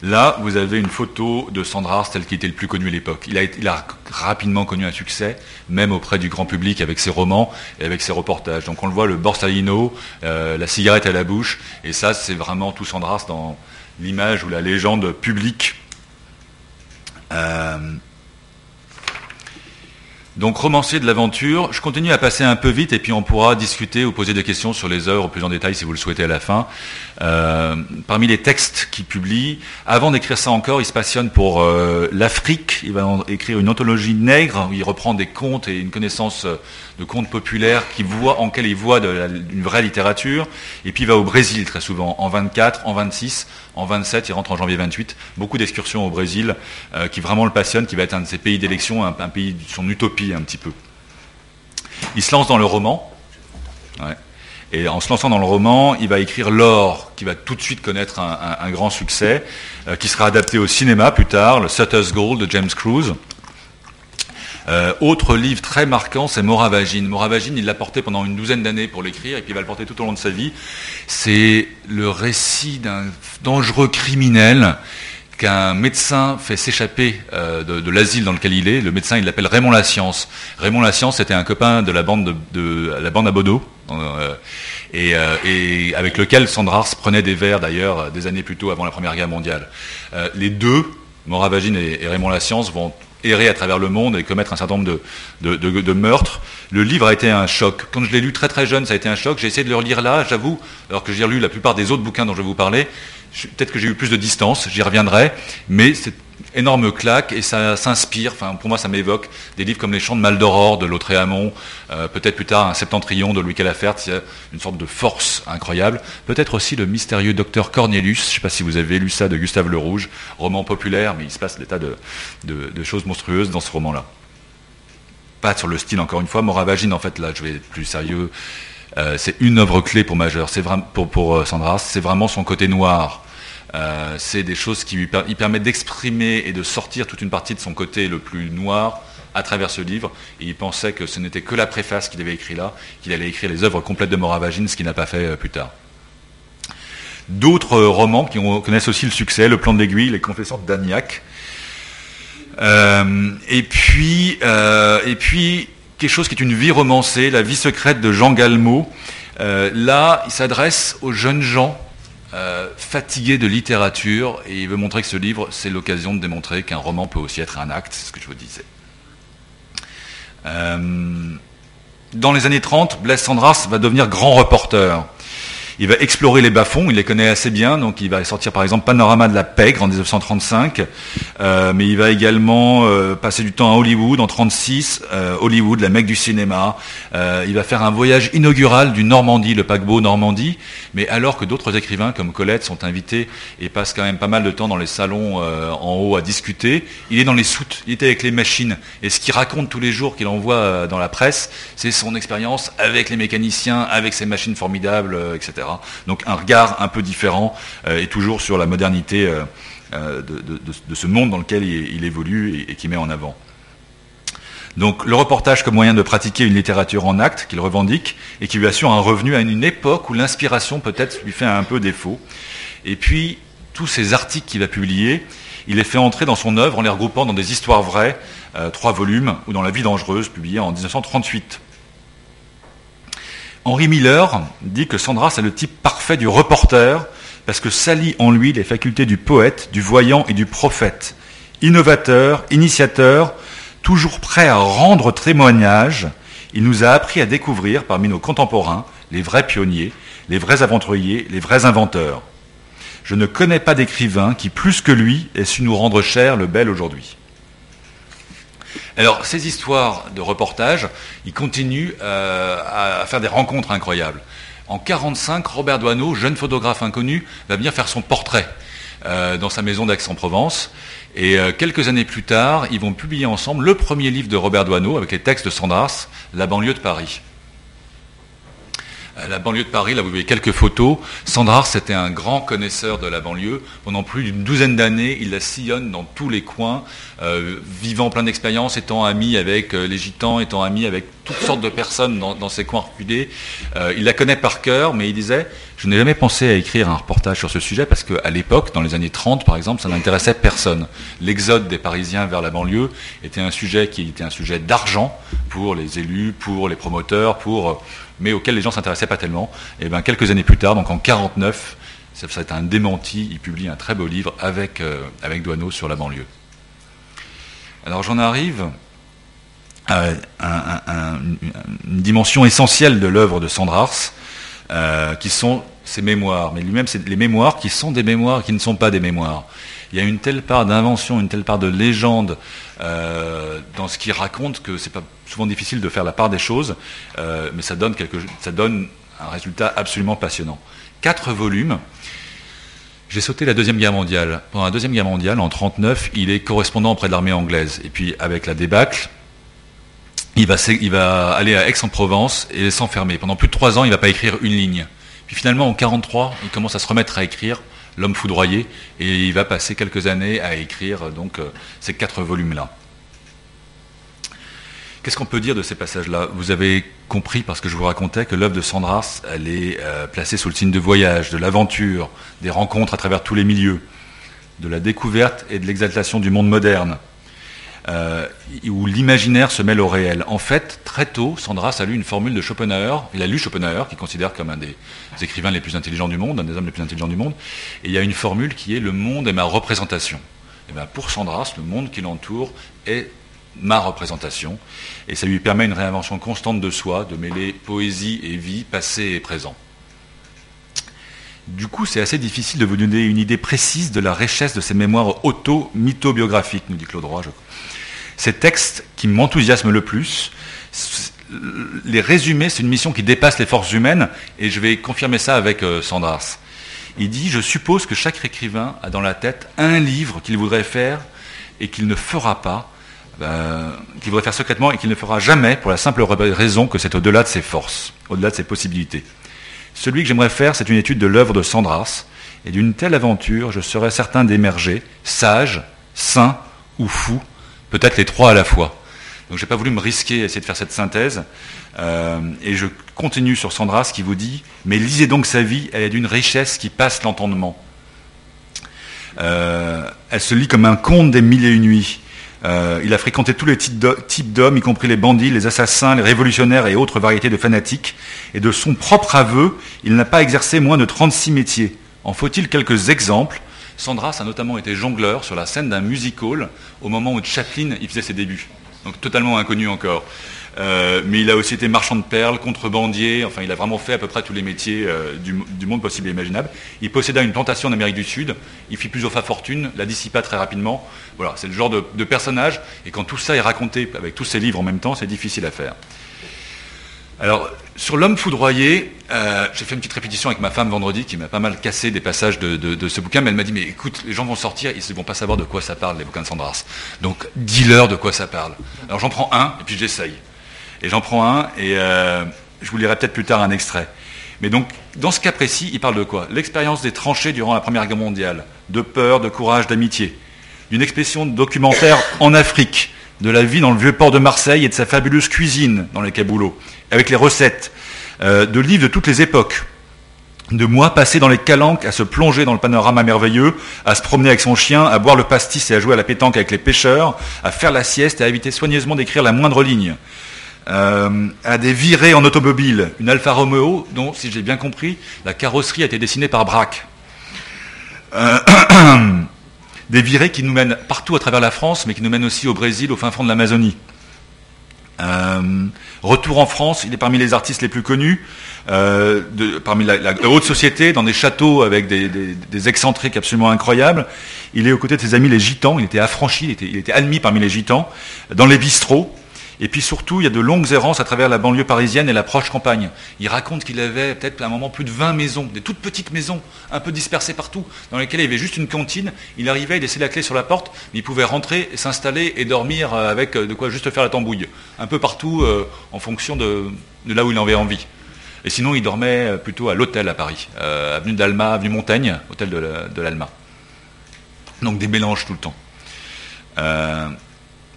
Là, vous avez une photo de Sandra tel qu'il était le plus connu à l'époque. Il a, rapidement connu un succès, même auprès du grand public, avec ses romans et avec ses reportages. Donc on le voit, le borsalino, euh, la cigarette à la bouche, et ça, c'est vraiment tout Sandras dans l'image ou la légende publique. Euh, donc romancier de l'aventure, je continue à passer un peu vite et puis on pourra discuter ou poser des questions sur les œuvres plus en détail si vous le souhaitez à la fin. Euh, parmi les textes qu'il publie, avant d'écrire ça encore, il se passionne pour euh, l'Afrique. Il va écrire une anthologie nègre où il reprend des contes et une connaissance euh, de contes populaires qui voit, en il voit une vraie littérature. Et puis il va au Brésil très souvent, en 24, en 26, en 27, il rentre en janvier 28. Beaucoup d'excursions au Brésil qui vraiment le passionnent, qui va être un de ses pays d'élection, un, pays de son utopie un petit peu. Il se lance dans le roman. Et en se lançant dans le roman, il va écrire L'or, qui va tout de suite connaître un, grand succès, euh, qui sera adapté au cinéma plus tard, le Sutter's Gold de James Cruise. Euh, autre livre très marquant, c'est Moravagine. Moravagine, il l'a porté pendant une douzaine d'années pour l'écrire, et puis il va le porter tout au long de sa vie. C'est le récit d'un dangereux criminel qu'un médecin fait s'échapper euh, de, l'asile dans lequel il est. Le médecin, il l'appelle Raymond La Science. Raymond La Science était un copain de la bande, de, la bande à Bodo, euh, et, avec lequel Sandrars prenait des vers d'ailleurs des années plus tôt avant la Première Guerre mondiale. les deux, Moravagine et, Raymond La Science, vont errer à travers le monde et commettre un certain nombre de, meurtres. Le livre a été un choc. Quand je l'ai lu très très jeune, ça a été un choc. J'ai essayé de le relire là, j'avoue, alors que j'ai lu la plupart des autres bouquins dont je vais vous parler peut-être que j'ai eu plus de distance, j'y reviendrai, mais c'est énorme claque et ça s'inspire, enfin pour moi ça m'évoque des livres comme Les Chants de Maldoror de Lautréamont, euh, peut-être plus tard un Septentrion de Louis Calafert, une sorte de force incroyable, peut-être aussi le mystérieux docteur Cornelius, je ne sais pas si vous avez lu ça de Gustave Le Rouge, roman populaire, mais il se passe des tas de, choses monstrueuses dans ce roman-là. pas sur le style encore une fois. Moravagine, en fait, là, je vais être plus sérieux. Euh, c'est une œuvre clé pour Majeur. C'est pour, pour euh, Sandras, c'est vraiment son côté noir. Euh, c'est des choses qui lui permettent d'exprimer et de sortir toute une partie de son côté le plus noir à travers ce livre. Et il pensait que ce n'était que la préface qu'il avait écrit là, qu'il allait écrire les œuvres complètes de Moravagine, ce qu'il n'a pas fait plus tard. D'autres romans qui connaissent aussi le succès, Le plan de l'aiguille, Les confessions d'Agnac, euh, et puis, euh, et puis quelque chose qui est une vie romancée, la vie secrète de Jean Galmo. Euh, là, il s'adresse aux jeunes gens fatigués de littérature et il veut montrer que ce livre, c'est l'occasion de démontrer qu'un roman peut aussi être un acte, c'est ce que je vous disais. dans les années 30, Blaise Sandras va devenir grand reporter. Il va explorer les bas-fonds, il les connaît assez bien, donc il va sortir par exemple Panorama de la Pègre en 1935, euh, mais il va également euh, passer du temps à Hollywood en 1936, euh, Hollywood, la mecque du cinéma. il va faire un voyage inaugural du Normandie, le paquebot Normandie, mais alors que d'autres écrivains comme Colette sont invités et passent quand même pas mal de temps dans les salons en haut à discuter, il est dans les soutes, il était avec les machines, et ce qu'il raconte tous les jours qu'il envoie dans la presse, c'est son expérience avec les mécaniciens, avec ces machines formidables, etc. Donc un regard un peu différent euh, et toujours sur la modernité euh, euh, de, ce monde dans lequel il, évolue et, qui met en avant. Donc le reportage comme moyen de pratiquer une littérature en acte qu'il revendique et qui lui assure un revenu à une époque où l'inspiration peut-être lui fait un peu défaut. Et puis tous ces articles qu'il va publier, il les fait entrer dans son œuvre en les regroupant dans des histoires vraies, trois volumes, ou dans La vie dangereuse, publié en 1938. Henri Miller dit que Sandras est le type parfait du reporter parce que s'allie en lui les facultés du poète, du voyant et du prophète. Innovateur, initiateur, toujours prêt à rendre témoignage, il nous a appris à découvrir parmi nos contemporains les vrais pionniers, les vrais aventuriers, les vrais inventeurs. Je ne connais pas d'écrivain qui, plus que lui, ait su nous rendre cher le bel aujourd'hui. Alors, ces histoires de reportage, ils continuent euh, à, faire des rencontres incroyables. En 1945, Robert Doisneau, jeune photographe inconnu, va venir faire son portrait euh, dans sa maison d'Aix-en-Provence. Et euh, quelques années plus tard, ils vont publier ensemble le premier livre de Robert Doisneau avec les textes de Sandras, La banlieue de Paris la banlieue de Paris, là vous voyez quelques photos. Sandras, c'était un grand connaisseur de la banlieue. Pendant plus d'une douzaine d'années, il la sillonne dans tous les coins, euh, vivant plein d'expériences, étant ami avec euh, les gitans, étant ami avec toutes sortes de personnes dans, ces coins reculés. Euh, il la connaît par cœur, mais il disait, je n'ai jamais pensé à écrire un reportage sur ce sujet parce qu'à l'époque, dans les années 30 par exemple, ça n'intéressait personne. L'exode des Parisiens vers la banlieue était un sujet qui était un sujet d'argent pour les élus, pour les promoteurs, pour mais auquel les gens s'intéressaient pas tellement. Et bien quelques années plus tard, donc en 49, ça, ça a un démenti. Il publie un très beau livre avec euh, Douaneau sur la banlieue. Alors j'en arrive à, une dimension essentielle de l'œuvre de Sandrars, euh, qui sont ses mémoires. Mais lui-même, c'est les mémoires qui sont des mémoires, qui ne sont pas des mémoires. Il y a une telle part d'invention, une telle part de légende euh, dans ce qu'il raconte que c'est pas souvent difficile de faire la part des choses, euh, mais ça donne, quelque, ça donne un résultat absolument passionnant. Quatre volumes. J'ai sauté la Deuxième Guerre mondiale. Pendant la Deuxième Guerre mondiale, en 1939, il est correspondant auprès de l'armée anglaise. Et puis, avec la débâcle, il va, il va aller à Aix-en-Provence et s'enfermer. Pendant plus de trois ans, il ne va pas écrire une ligne. Puis finalement, en 1943, il commence à se remettre à écrire L'homme foudroyé, et il va passer quelques années à écrire euh, ces quatre volumes-là. Qu'est-ce qu'on peut dire de ces passages-là? Vous avez compris, parce que je vous racontais, que l'œuvre de Sandras, est euh, placée sous le signe de voyage, de l'aventure, des rencontres à travers tous les milieux, de la découverte et de l'exaltation du monde moderne, euh, où l'imaginaire se mêle au réel. En fait, très tôt, Sandras a lu une formule de Schopenhauer. Il a lu Schopenhauer, qui considère comme un des écrivains les plus intelligents du monde, un des hommes les plus intelligents du monde. Et il y a une formule qui est le monde est ma représentation. Et eh bien pour Sandras, le monde qui l'entoure est ma représentation. Et ça lui permet une réinvention constante de soi, de mêler poésie et vie, passé et présent. Du coup, c'est assez difficile de vous donner une idée précise de la richesse de ces mémoires auto-mythobiographiques, nous dit Claude Roy. Ces textes qui m'enthousiasment le plus, les résumés, c'est une mission qui dépasse les forces humaines, et je vais confirmer ça avec euh, Sandras. Il dit, je suppose que chaque écrivain a dans la tête un livre qu'il voudrait faire et qu'il ne fera pas, euh, qu'il voudrait faire secrètement et qu'il ne fera jamais pour la simple raison que c'est au-delà de ses forces, au-delà de ses possibilités. Celui que j'aimerais faire, c'est une étude de l'œuvre de Sandras, et d'une telle aventure, je serais certain d'émerger, sage, saint ou fou, peut-être les trois à la fois. Donc je n'ai pas voulu me risquer à essayer de faire cette synthèse, euh, et je continue sur Sandras qui vous dit, mais lisez donc sa vie, elle est d'une richesse qui passe l'entendement. Euh, elle se lit comme un conte des mille et une nuits. Euh, il a fréquenté tous les types d'hommes, y compris les bandits, les assassins, les révolutionnaires et autres variétés de fanatiques. Et de son propre aveu, il n'a pas exercé moins de 36 métiers. En faut-il quelques exemples? Sandras a notamment été jongleur sur la scène d'un music hall au moment où Chaplin y faisait ses débuts. Donc totalement inconnu encore. Euh, mais il a aussi été marchand de perles, contrebandier, enfin il a vraiment fait à peu près tous les métiers euh, du, monde possible et imaginable. Il posséda une plantation en Amérique du Sud, il fit plusieurs fois fortune, la dissipa très rapidement. Voilà, c'est le genre de, personnage, et quand tout ça est raconté avec tous ces livres en même temps, c'est difficile à faire. Alors, sur l'homme foudroyé, euh, j'ai fait une petite répétition avec ma femme vendredi qui m'a pas mal cassé des passages de, ce bouquin, mais elle m'a dit, mais écoute, les gens vont sortir, ils ne vont pas savoir de quoi ça parle, les bouquins de Sandras. Donc, dis-leur de quoi ça parle. Alors j'en prends un, et puis j'essaye. Et j'en prends un, et euh, je vous lirai peut-être plus tard un extrait. Mais donc, dans ce cas précis, il parle de quoi? L'expérience des tranchées durant la Première Guerre mondiale, de peur, de courage, d'amitié, d'une expédition documentaire en Afrique, de la vie dans le vieux port de Marseille et de sa fabuleuse cuisine dans les caboulots, avec les recettes, euh, de livres de toutes les époques, de mois passés dans les calanques à se plonger dans le panorama merveilleux, à se promener avec son chien, à boire le pastis et à jouer à la pétanque avec les pêcheurs, à faire la sieste et à éviter soigneusement d'écrire la moindre ligne, euh, à des virées en automobile, une Alfa Romeo dont, si j'ai bien compris, la carrosserie a été dessinée par Braque. Euh, des virées qui nous mènent partout à travers la France, mais qui nous mènent aussi au Brésil, au fin fond de l'Amazonie. Euh, retour en France, il est parmi les artistes les plus connus, parmi la, haute société, dans des châteaux avec des, excentriques absolument incroyables. Il est aux côtés de ses amis les gitans, il était affranchi, il était, il était admis parmi les gitans, dans les bistrots, et puis surtout, il y a de longues errances à travers la banlieue parisienne et la proche campagne. Il raconte qu'il avait peut-être à un moment plus de 20 maisons, des toutes petites maisons, un peu dispersées partout, dans lesquelles il y avait juste une cantine. Il arrivait, il laissait la clé sur la porte, mais il pouvait rentrer, s'installer et dormir euh, avec euh, de quoi juste faire la tambouille. Un peu partout, euh, en fonction de, là où il en avait envie. Et sinon, il dormait plutôt à l'hôtel à Paris, avenue d'Alma, avenue Montaigne, hôtel de l'Alma. Donc des mélanges tout le temps.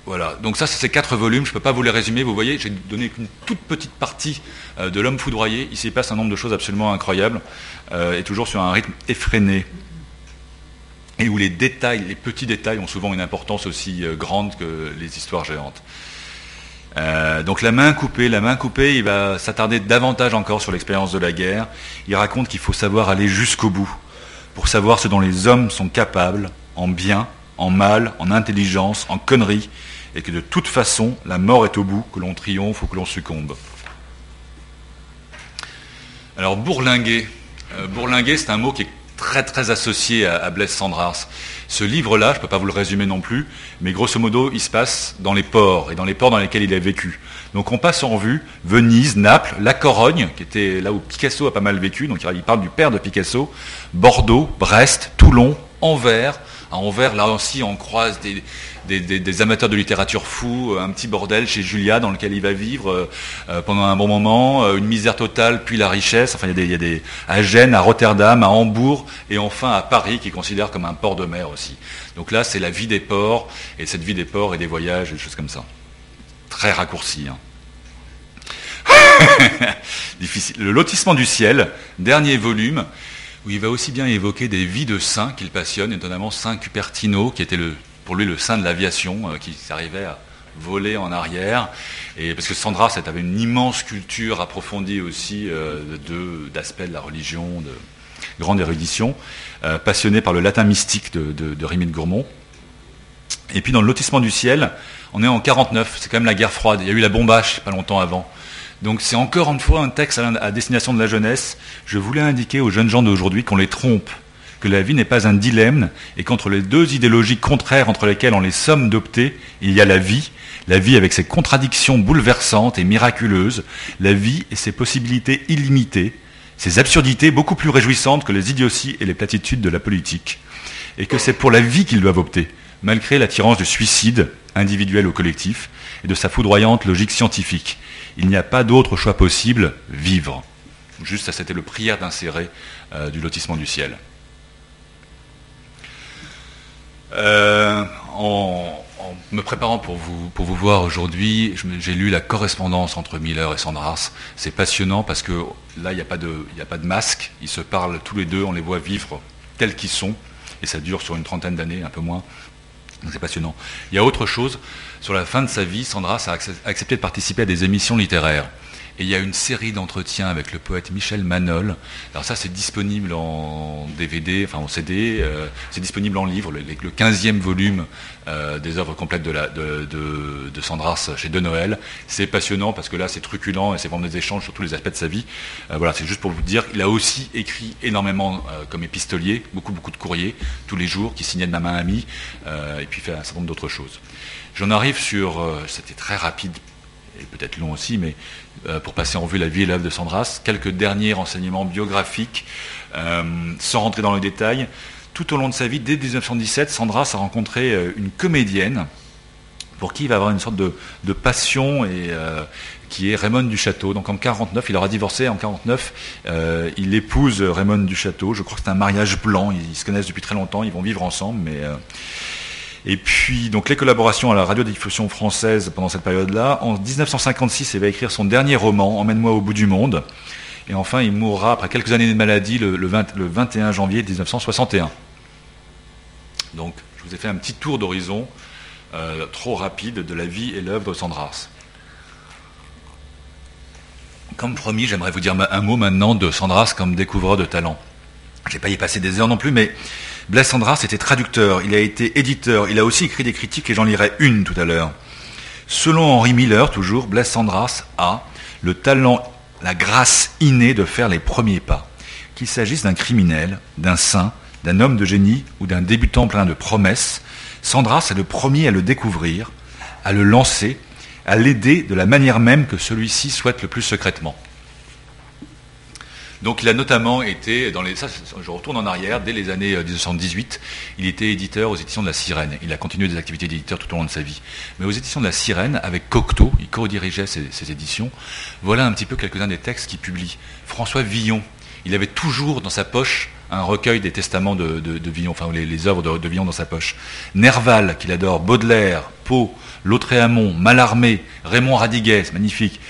Voilà, donc ça, c'est ces quatre volumes, je ne peux pas vous les résumer, vous voyez, j'ai donné qu'une toute petite partie euh, de l'homme foudroyé, il passe un nombre de choses absolument incroyables, euh, et toujours sur un rythme effréné, et où les détails, les petits détails ont souvent une importance aussi euh, grande que les histoires géantes. donc la main coupée, la main coupée, il va s'attarder davantage encore sur l'expérience de la guerre, il raconte qu'il faut savoir aller jusqu'au bout, pour savoir ce dont les hommes sont capables, en bien, en mal, en intelligence, en conneries, et que de toute façon, la mort est au bout, que l'on triomphe ou que l'on succombe. Alors, bourlinguer. Euh, bourlinguer, c'est un mot qui est très très associé à, Blaise Sandras. Ce livre-là, je ne peux pas vous le résumer non plus, mais grosso modo, il se passe dans les ports, et dans les ports dans lesquels il a vécu. Donc on passe en revue Venise, Naples, La Corogne, qui était là où Picasso a pas mal vécu, donc il parle du père de Picasso, Bordeaux, Brest, Toulon, Anvers. À Anvers, là aussi, on croise des, amateurs de littérature fous, un petit bordel chez Julia dans lequel il va vivre euh, euh, pendant un bon moment, euh, une misère totale, puis la richesse. Enfin, il y, a des, à Gênes, à Rotterdam, à Hambourg, et enfin à Paris, qui considère comme un port de mer aussi. Donc là, c'est la vie des ports, et cette vie des ports et des voyages, et des choses comme ça. Très raccourci. Hein. Difficile. Le lotissement du ciel, dernier volume, où il va aussi bien évoquer des vies de saints qu'il passionne, et notamment Saint Cupertino, qui était pour lui le sein de l'aviation, euh, qui s'arrivait à voler en arrière. Parce que Sandra, avait une immense culture approfondie aussi euh, d'aspects de, la religion, de grande érudition, euh, passionné par le latin mystique de, de, de Gourmont. Et puis dans le lotissement du ciel, on est en 49, c'est quand même la guerre froide. Il y a eu la bombache pas longtemps avant. Donc c'est encore une fois un texte à destination de la jeunesse. Je voulais indiquer aux jeunes gens d'aujourd'hui qu'on les trompe que la vie n'est pas un dilemme et qu'entre les deux idéologies contraires entre lesquelles on les somme d'opter, il y a la vie, la vie avec ses contradictions bouleversantes et miraculeuses, la vie et ses possibilités illimitées, ses absurdités beaucoup plus réjouissantes que les idioties et les platitudes de la politique, et que c'est pour la vie qu'ils doivent opter, malgré l'attirance du suicide, individuel ou collectif, et de sa foudroyante logique scientifique. Il n'y a pas d'autre choix possible, vivre. Juste, ça c'était le prière d'insérer euh, du lotissement du ciel. Euh, en, me préparant pour vous, pour vous voir aujourd'hui, j'ai lu la correspondance entre Miller et Sandras. C'est passionnant parce que là, il n'y a, pas de, a pas de masque. Ils se parlent tous les deux, on les voit vivre tels qu'ils sont. Et ça dure sur une trentaine d'années, un peu moins. C'est passionnant. Il y a autre chose. Sur la fin de sa vie, Sandras a accepté de participer à des émissions littéraires. Et il y a une série d'entretiens avec le poète Michel Manol. Alors ça, c'est disponible en DVD, enfin en CD, euh, c'est disponible en livre, le, 15e volume euh, des œuvres complètes de, Sandras chez De Noël. C'est passionnant parce que là, c'est truculent et c'est vraiment des échanges sur tous les aspects de sa vie. Euh, voilà, c'est juste pour vous dire, il a aussi écrit énormément comme épistolier, beaucoup, beaucoup de courriers tous les jours, qui signait de ma main amie, et puis fait un certain nombre d'autres choses. J'en arrive sur, c'était très rapide et peut-être long aussi, mais euh, pour passer en vue la vie et l'œuvre de Sandras, quelques derniers renseignements biographiques, euh, sans rentrer dans le détail. Tout au long de sa vie, dès 1917, Sandras a rencontré euh, une comédienne pour qui il va avoir une sorte de, passion et qui est Raymond du Château. Donc en 49, il aura divorcé. En 49, il épouse Raymond du Château. Je crois que c'est un mariage blanc. Ils, se connaissent depuis très longtemps. Ils vont vivre ensemble, mais et puis, donc, les collaborations à la radiodiffusion française pendant cette période-là. En 1956, il va écrire son dernier roman, Emmène-moi au bout du monde. Et enfin, il mourra après quelques années de maladie le, 21 janvier 1961. Donc, je vous ai fait un petit tour d'horizon euh, trop rapide de la vie et l'œuvre de Sandras. Comme promis, j'aimerais vous dire un mot maintenant de Sandras comme découvreur de talent. Je ne vais pas y passer des heures non plus, mais Blaise Sandras était traducteur, il a été éditeur, il a aussi écrit des critiques et j'en lirai une tout à l'heure. Selon Henri Miller, toujours, Blaise a le talent, la grâce innée de faire les premiers pas. Qu'il s'agisse d'un criminel, d'un saint, d'un homme de génie ou d'un débutant plein de promesses, Sandras est le premier à le découvrir, à le lancer, à l'aider de la manière même que celui-ci souhaite le plus secrètement. Donc il a notamment été, dans les, je retourne en arrière, dès les années 1918, euh, il était éditeur aux éditions de la Sirène. Il a continué des activités d'éditeur tout au long de sa vie. Mais aux éditions de la Sirène, avec Cocteau, il co-dirigeait ces, éditions. Voilà un petit peu quelques-uns des textes qu'il publie. François Villon, il avait toujours dans sa poche un recueil des testaments de, Villon, enfin les, œuvres de, Villon dans sa poche. Nerval, qu'il adore, Baudelaire, Pau, Lautréamont, Mallarmé, Raymond Radiguet, magnifique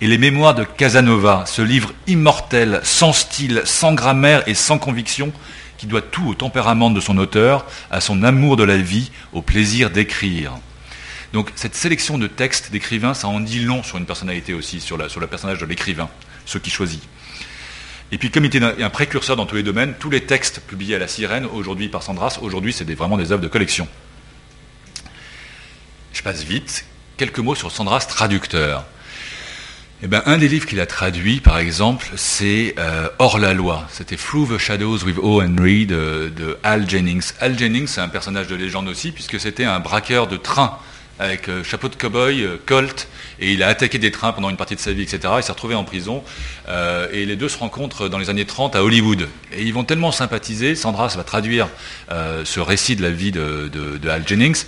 et les mémoires de Casanova, ce livre immortel, sans style, sans grammaire et sans conviction, qui doit tout au tempérament de son auteur, à son amour de la vie, au plaisir d'écrire. Donc cette sélection de textes d'écrivains, ça en dit long sur une personnalité aussi, sur, la, sur le personnage de l'écrivain, ce qui choisit. Et puis comme il était un précurseur dans tous les domaines, tous les textes publiés à la Sirène, aujourd'hui par Sandras, aujourd'hui c'est vraiment des œuvres de collection. Je passe vite. Quelques mots sur Sandras traducteur. Eh ben, un des livres qu'il a traduit, par exemple, c'est euh, Hors la loi. C'était Through the Shadows with O. Henry de, de Al Jennings. Al Jennings, c'est un personnage de légende aussi, puisque c'était un braqueur de train avec euh, chapeau de cow-boy, euh, colt, et il a attaqué des trains pendant une partie de sa vie, etc. Il s'est retrouvé en prison, euh, et les deux se rencontrent dans les années 30 à Hollywood. Et ils vont tellement sympathiser, Sandra va traduire ce récit de la vie de, Al Jennings,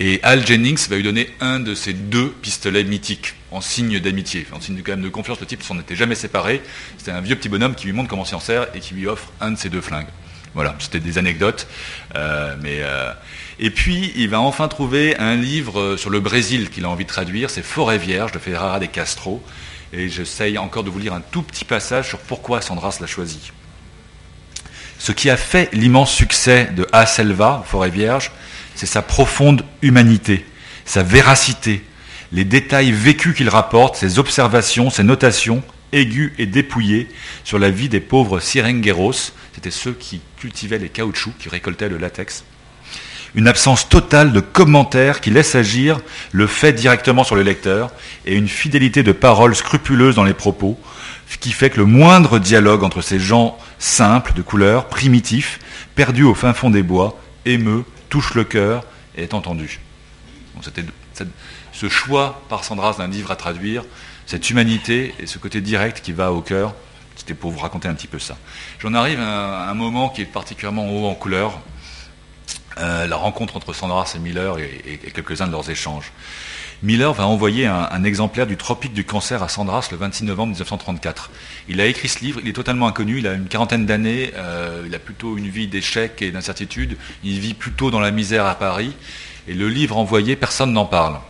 et Al Jennings va lui donner un de ses deux pistolets mythiques, en signe d'amitié, en signe quand même de confiance. Le type s'en était jamais séparé, c'était un vieux petit bonhomme qui lui montre comment s'en sert, et qui lui offre un de ses deux flingues. Voilà, c'était des anecdotes, mais et puis, il va enfin trouver un livre sur le Brésil qu'il a envie de traduire, c'est Forêt Vierge de Ferrara de Castro. Et j'essaye encore de vous lire un tout petit passage sur pourquoi Sandras l'a choisi. Ce qui a fait l'immense succès de A Selva, Forêt Vierge, c'est sa profonde humanité, sa véracité, les détails vécus qu'il rapporte, ses observations, ses notations aiguës et dépouillées sur la vie des pauvres sirengueros, c'était ceux qui cultivaient les caoutchoucs, qui récoltaient le latex, une absence totale de commentaires qui laisse agir le fait directement sur le lecteur, et une fidélité de parole scrupuleuse dans les propos, ce qui fait que le moindre dialogue entre ces gens simples, de couleur, primitifs, perdus au fin fond des bois, émeut, touche le cœur et est entendu. c'était ce choix par Sandras d'un livre à traduire, cette humanité et ce côté direct qui va au cœur, c'était pour vous raconter un petit peu ça. J'en arrive à un moment qui est particulièrement haut en couleur, euh, la rencontre entre Sandras et Miller et, quelques-uns de leurs échanges. Miller va envoyer un, exemplaire du Tropique du cancer à Sandras le 26 novembre 1934. Il a écrit ce livre, il est totalement inconnu, il a une quarantaine d'années, euh, il a plutôt une vie d'échec et d'incertitude, il vit plutôt dans la misère à Paris, et le livre envoyé, personne n'en parle.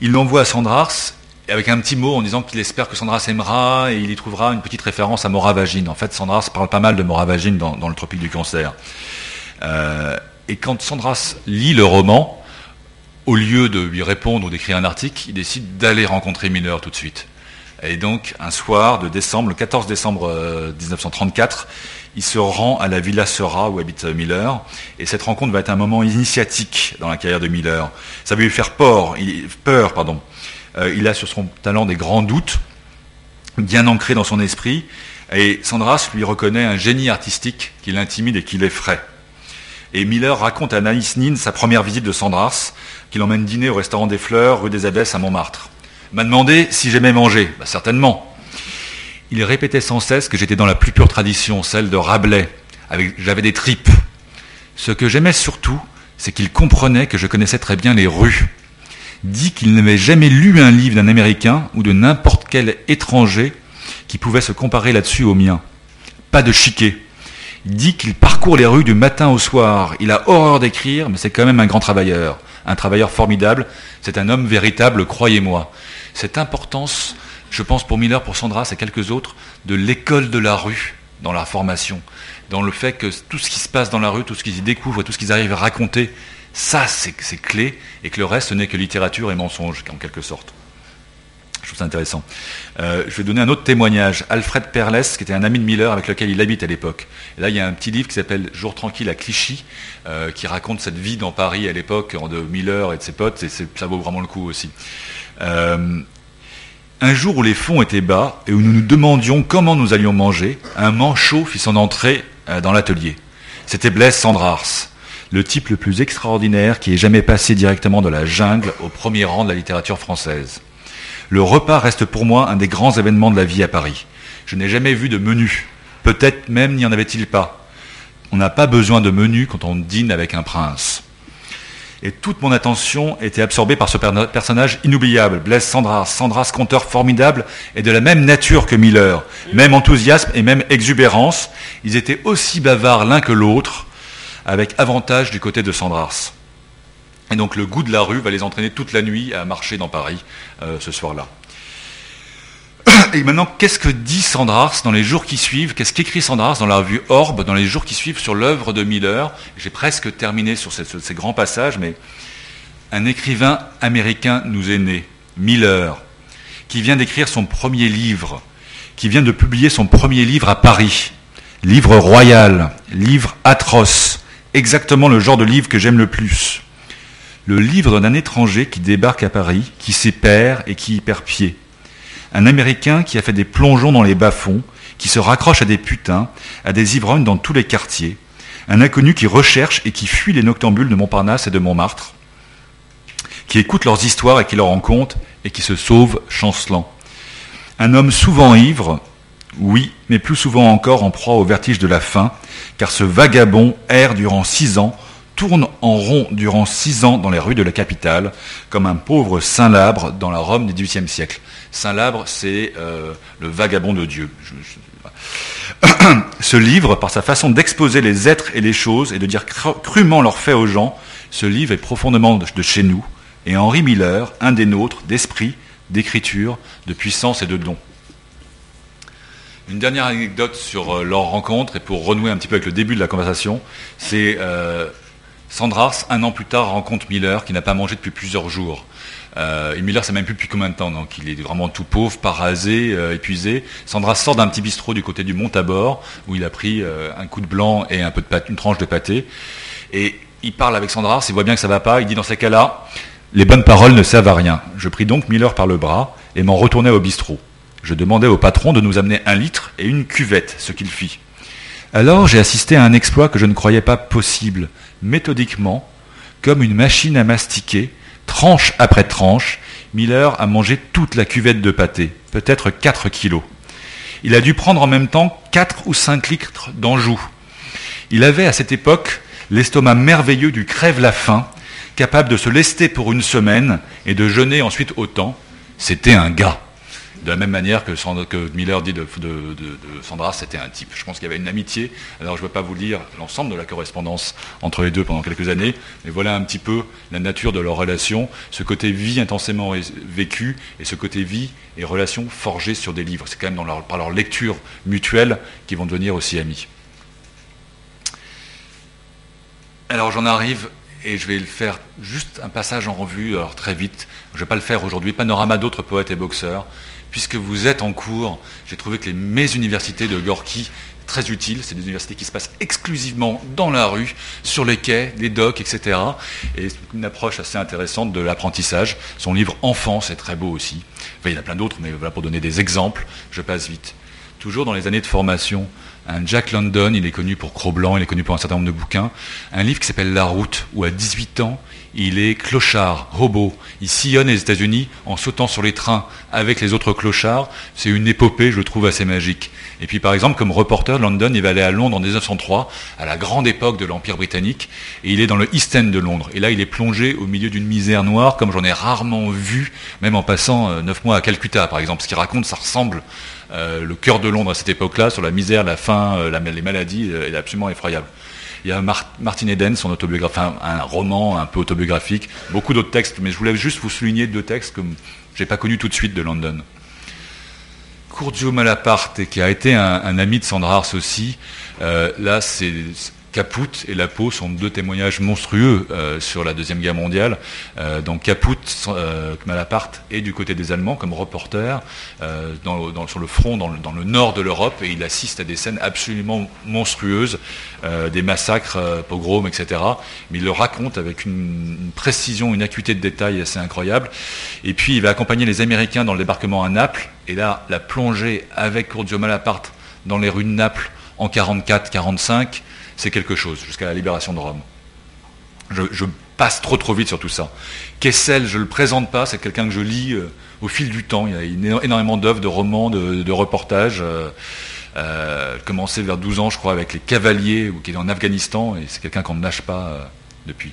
Il l'envoie à Sandras avec un petit mot en disant qu'il espère que Sandras aimera et il y trouvera une petite référence à Moravagine. En fait, Sandras parle pas mal de Moravagine dans le Tropique du cancer. Euh, et quand Sandras lit le roman, au lieu de lui répondre ou d'écrire un article, il décide d'aller rencontrer Miller tout de suite. Et donc, un soir de décembre, le 14 décembre 1934, euh, il se rend à la Villa Sera où habite Miller. Et cette rencontre va être un moment initiatique dans la carrière de Miller. Ça va lui faire peur. Peur pardon. Euh, il a sur son talent des grands doutes, bien ancrés dans son esprit. Et Sandras lui reconnaît un génie artistique qui l'intimide et qui l'effraie. Et Miller raconte à Naïs Nin sa première visite de Sandras, qu'il emmène dîner au restaurant des Fleurs, rue des Abbesses à Montmartre. M'a demandé si j'aimais manger. Bah, certainement. Il répétait sans cesse que j'étais dans la plus pure tradition, celle de Rabelais. J'avais des tripes. Ce que j'aimais surtout, c'est qu'il comprenait que je connaissais très bien les rues. Dit qu'il n'avait jamais lu un livre d'un Américain ou de n'importe quel étranger qui pouvait se comparer là-dessus au mien. Pas de chiquet. Il dit qu'il parcourt les rues du matin au soir. Il a horreur d'écrire, mais c'est quand même un grand travailleur. Un travailleur formidable. C'est un homme véritable, croyez-moi. Cette importance, je pense pour Miller, pour Sandras et quelques autres, de l'école de la rue dans la formation. Dans le fait que tout ce qui se passe dans la rue, tout ce qu'ils y découvrent, tout ce qu'ils arrivent à raconter, ça c'est clé, et que le reste n'est que littérature et mensonge, en quelque sorte. Je trouve ça intéressant. Euh, je vais donner un autre témoignage. Alfred Perles, qui était un ami de Miller avec lequel il habite à l'époque. Là, il y a un petit livre qui s'appelle Jour tranquille à Clichy, euh, qui raconte cette vie dans Paris à l'époque de Miller et de ses potes, et ça vaut vraiment le coup aussi. Euh, un jour où les fonds étaient bas et où nous nous demandions comment nous allions manger, un manchot fit son entrée dans l'atelier. C'était Blaise Sandrars, le type le plus extraordinaire qui ait jamais passé directement de la jungle au premier rang de la littérature française. Le repas reste pour moi un des grands événements de la vie à Paris. Je n'ai jamais vu de menu. Peut-être même n'y en avait-il pas. On n'a pas besoin de menu quand on dîne avec un prince. Et toute mon attention était absorbée par ce personnage inoubliable, Blaise Sandras. Sandras, conteur formidable et de la même nature que Miller. Même enthousiasme et même exubérance. Ils étaient aussi bavards l'un que l'autre, avec avantage du côté de Sandras. Et donc le goût de la rue va les entraîner toute la nuit à marcher dans Paris euh, ce soir-là. Et maintenant, qu'est-ce que dit Sandras dans les jours qui suivent? Qu'est-ce qu'écrit Sandras dans la revue Orbe dans les jours qui suivent sur l'œuvre de Miller? J'ai presque terminé sur ces, grands passages, mais un écrivain américain nous est né, Miller, qui vient d'écrire son premier livre, qui vient de publier son premier livre à Paris, livre royal, livre atroce, exactement le genre de livre que j'aime le plus le livre d'un étranger qui débarque à Paris, qui s'y perd et qui y perd pied. Un Américain qui a fait des plongeons dans les bas-fonds, qui se raccroche à des putains, à des ivrognes dans tous les quartiers. Un inconnu qui recherche et qui fuit les noctambules de Montparnasse et de Montmartre, qui écoute leurs histoires et qui leur rend compte et qui se sauve chancelant. Un homme souvent ivre, oui, mais plus souvent encore en proie au vertige de la faim, car ce vagabond erre durant six ans tourne en rond durant six ans dans les rues de la capitale, comme un pauvre Saint-Labre dans la Rome du XVIIIe siècle. Saint-Labre, c'est euh, le vagabond de Dieu. ce livre, par sa façon d'exposer les êtres et les choses et de dire crûment leurs faits aux gens, ce livre est profondément de chez nous. Et Henri Miller, un des nôtres, d'esprit, d'écriture, de puissance et de don. Une dernière anecdote sur euh, leur rencontre, et pour renouer un petit peu avec le début de la conversation, c'est euh, Sandras, un an plus tard, rencontre Miller qui n'a pas mangé depuis plusieurs jours. Euh, et Miller, ça même plus depuis combien de temps, donc il est vraiment tout pauvre, parasé, euh, épuisé. Sandras sort d'un petit bistrot du côté du Mont Tabor, où il a pris euh, un coup de blanc et un peu de pâte, une tranche de pâté. Et il parle avec Sandras, il voit bien que ça va pas, il dit dans ces cas-là, les bonnes paroles ne servent à rien. Je pris donc Miller par le bras et m'en retournai au bistrot. Je demandai au patron de nous amener un litre et une cuvette, ce qu'il fit. Alors j'ai assisté à un exploit que je ne croyais pas possible méthodiquement, comme une machine à mastiquer, tranche après tranche, Miller a mangé toute la cuvette de pâté, peut-être 4 kilos. Il a dû prendre en même temps 4 ou 5 litres d'Anjou. Il avait à cette époque l'estomac merveilleux du crève-la-faim, capable de se lester pour une semaine et de jeûner ensuite autant. C'était un gars. De la même manière que, Miller dit de, Sandra, c'était un type. Je pense qu'il y avait une amitié. Alors je ne vais pas vous lire l'ensemble de la correspondance entre les deux pendant quelques années, mais voilà un petit peu la nature de leur relation, ce côté vie intensément vécu et ce côté vie et relation forgées sur des livres. C'est quand même par leur lecture mutuelle qu'ils vont devenir aussi amis. Alors j'en arrive et je vais le faire juste un passage en revue, alors très vite. Je ne vais pas le faire aujourd'hui. Panorama d'autres poètes et boxeurs puisque vous êtes en cours, j'ai trouvé que les, mes universités de Gorky très utiles. C'est des universités qui se passent exclusivement dans la rue, sur les quais, les docks, etc. Et une approche assez intéressante de l'apprentissage. Son livre Enfance est très beau aussi. il y en a plein d'autres, mais voilà pour donner des exemples, je passe vite. Toujours dans les années de formation, un Jack London, il est connu pour Cro-Blanc, il est connu pour un certain nombre de bouquins. Un livre qui s'appelle La Route, où à 18 ans, il est clochard, robot. Il sillonne les États-Unis en sautant sur les trains avec les autres clochards. C'est une épopée, je trouve, assez magique. Et puis, par exemple, comme reporter, London, il va aller à Londres en 1903, à la grande époque de l'Empire britannique, et il est dans le East End de Londres. Et là, il est plongé au milieu d'une misère noire, comme j'en ai rarement vu, même en passant euh, neuf mois à Calcutta, par exemple. Ce qu'il raconte, ça ressemble euh, le cœur de Londres à cette époque-là, sur la misère, la faim, euh, les maladies, il est absolument effroyable. Il y a Martin Eden, son autobiographie, un, roman un peu autobiographique, beaucoup d'autres textes, mais je voulais juste vous souligner deux textes que je n'ai pas connus tout de suite de London. Curzio Malaparte, qui a été un, ami de Sandra Ars aussi, euh, là c'est Caput et La Peau sont deux témoignages monstrueux euh, sur la Deuxième Guerre mondiale. Euh, Caput, euh, Malaparte, est du côté des Allemands comme reporter sur le front dans le, nord de l'Europe et il assiste à des scènes absolument monstrueuses, des massacres, pogroms, etc. Mais il le raconte avec une, précision, une acuité de détail assez incroyable. Et puis il va accompagner les Américains dans le débarquement à Naples. Et là, la plongée avec Curzio Malaparte dans les rues de Naples en 44-45, c'est quelque chose, jusqu'à la libération de Rome. Je, passe trop trop vite sur tout ça. Kessel, je ne le présente pas, c'est quelqu'un que je lis euh, au fil du temps. Il y a énormément d'œuvres, de romans, de, reportages. Euh, euh, commencé vers 12 ans, je crois, avec les Cavaliers, ou qui est en Afghanistan, et c'est quelqu'un qu'on ne lâche pas euh, depuis.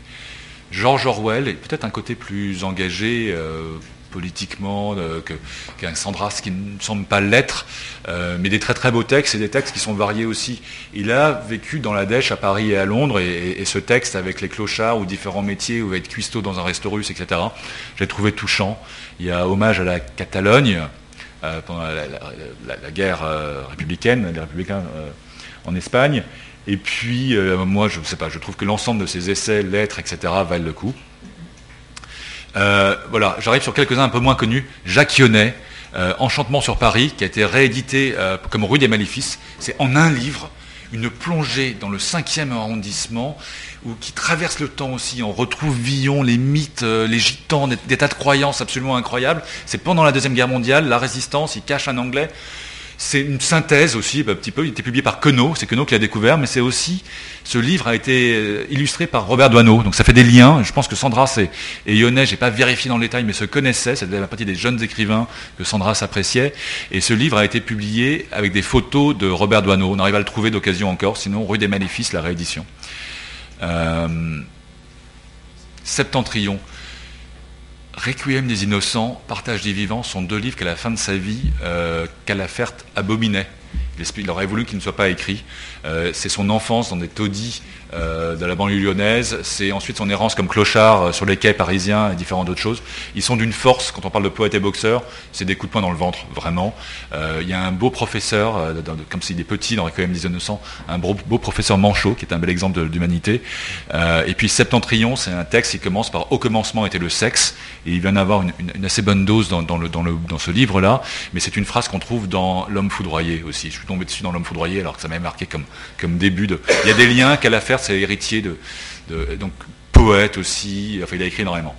George Orwell est peut-être un côté plus engagé, politiquement qu'un Sandras qui ne semble pas l'être, euh, mais des très très beaux textes et des textes qui sont variés aussi. Il a vécu dans la Dèche à Paris et à Londres, et, ce texte avec les clochards ou différents métiers, où être cuistot dans un resto russe, etc., j'ai trouvé touchant. Il y a hommage à la Catalogne euh, pendant la, guerre euh, républicaine, les républicains en Espagne. Et puis, moi, je ne sais pas, je trouve que l'ensemble de ces essais, lettres, etc., valent le coup. Euh, voilà, j'arrive sur quelques-uns un peu moins connus. Jacques Yonnet, euh, Enchantement sur Paris, qui a été réédité euh, comme Rue des Maléfices. C'est en un livre, une plongée dans le 5e arrondissement, ou qui traverse le temps aussi. On retrouve Villon, les mythes, les gitans, des, tas de croyances absolument incroyables. C'est pendant la Deuxième Guerre mondiale, la résistance, il cache un anglais. C'est une synthèse aussi, un petit peu. Il était publié par Queneau, c'est Queneau qui l'a découvert, mais c'est aussi ce livre a été euh, illustré par Robert Doisneau, donc ça fait des liens. Je pense que Sandras et, et Yonnet, j'ai pas vérifié dans le détail, mais se connaissaient. C'était la partie des jeunes écrivains que Sandras appréciait. Et ce livre a été publié avec des photos de Robert Doisneau. On arrive à le trouver d'occasion encore, sinon Rue des Maléfices, la réédition. Euh, Septentrion. Requiem des innocents, Partage des vivants sont deux livres qu'à la fin de sa vie, euh, Calafert abominait. Il aurait voulu qu'il ne soit pas écrit. Euh, c'est son enfance dans des taudis euh, de la banlieue lyonnaise. C'est ensuite son errance comme clochard euh, sur les quais parisiens et différentes autres choses. Ils sont d'une force, quand on parle de poète et boxeur, c'est des coups de poing dans le ventre, vraiment. Il y a un beau professeur, comme s'il est petit dans Requiem des Innocents, un beau, professeur Manchot, qui est un bel exemple d'humanité. et puis Septentrion, c'est un texte qui commence par Au commencement était le sexe, et il vient d'avoir une, assez bonne dose dans, ce livre-là, mais c'est une phrase qu'on trouve dans L'homme foudroyé aussi. Suis tombé dessus dans L'homme foudroyé, alors que ça m'avait marqué comme, comme début de... Il y a des liens qu'à l'affaire, c'est héritier de, Donc poète aussi, enfin il a écrit énormément.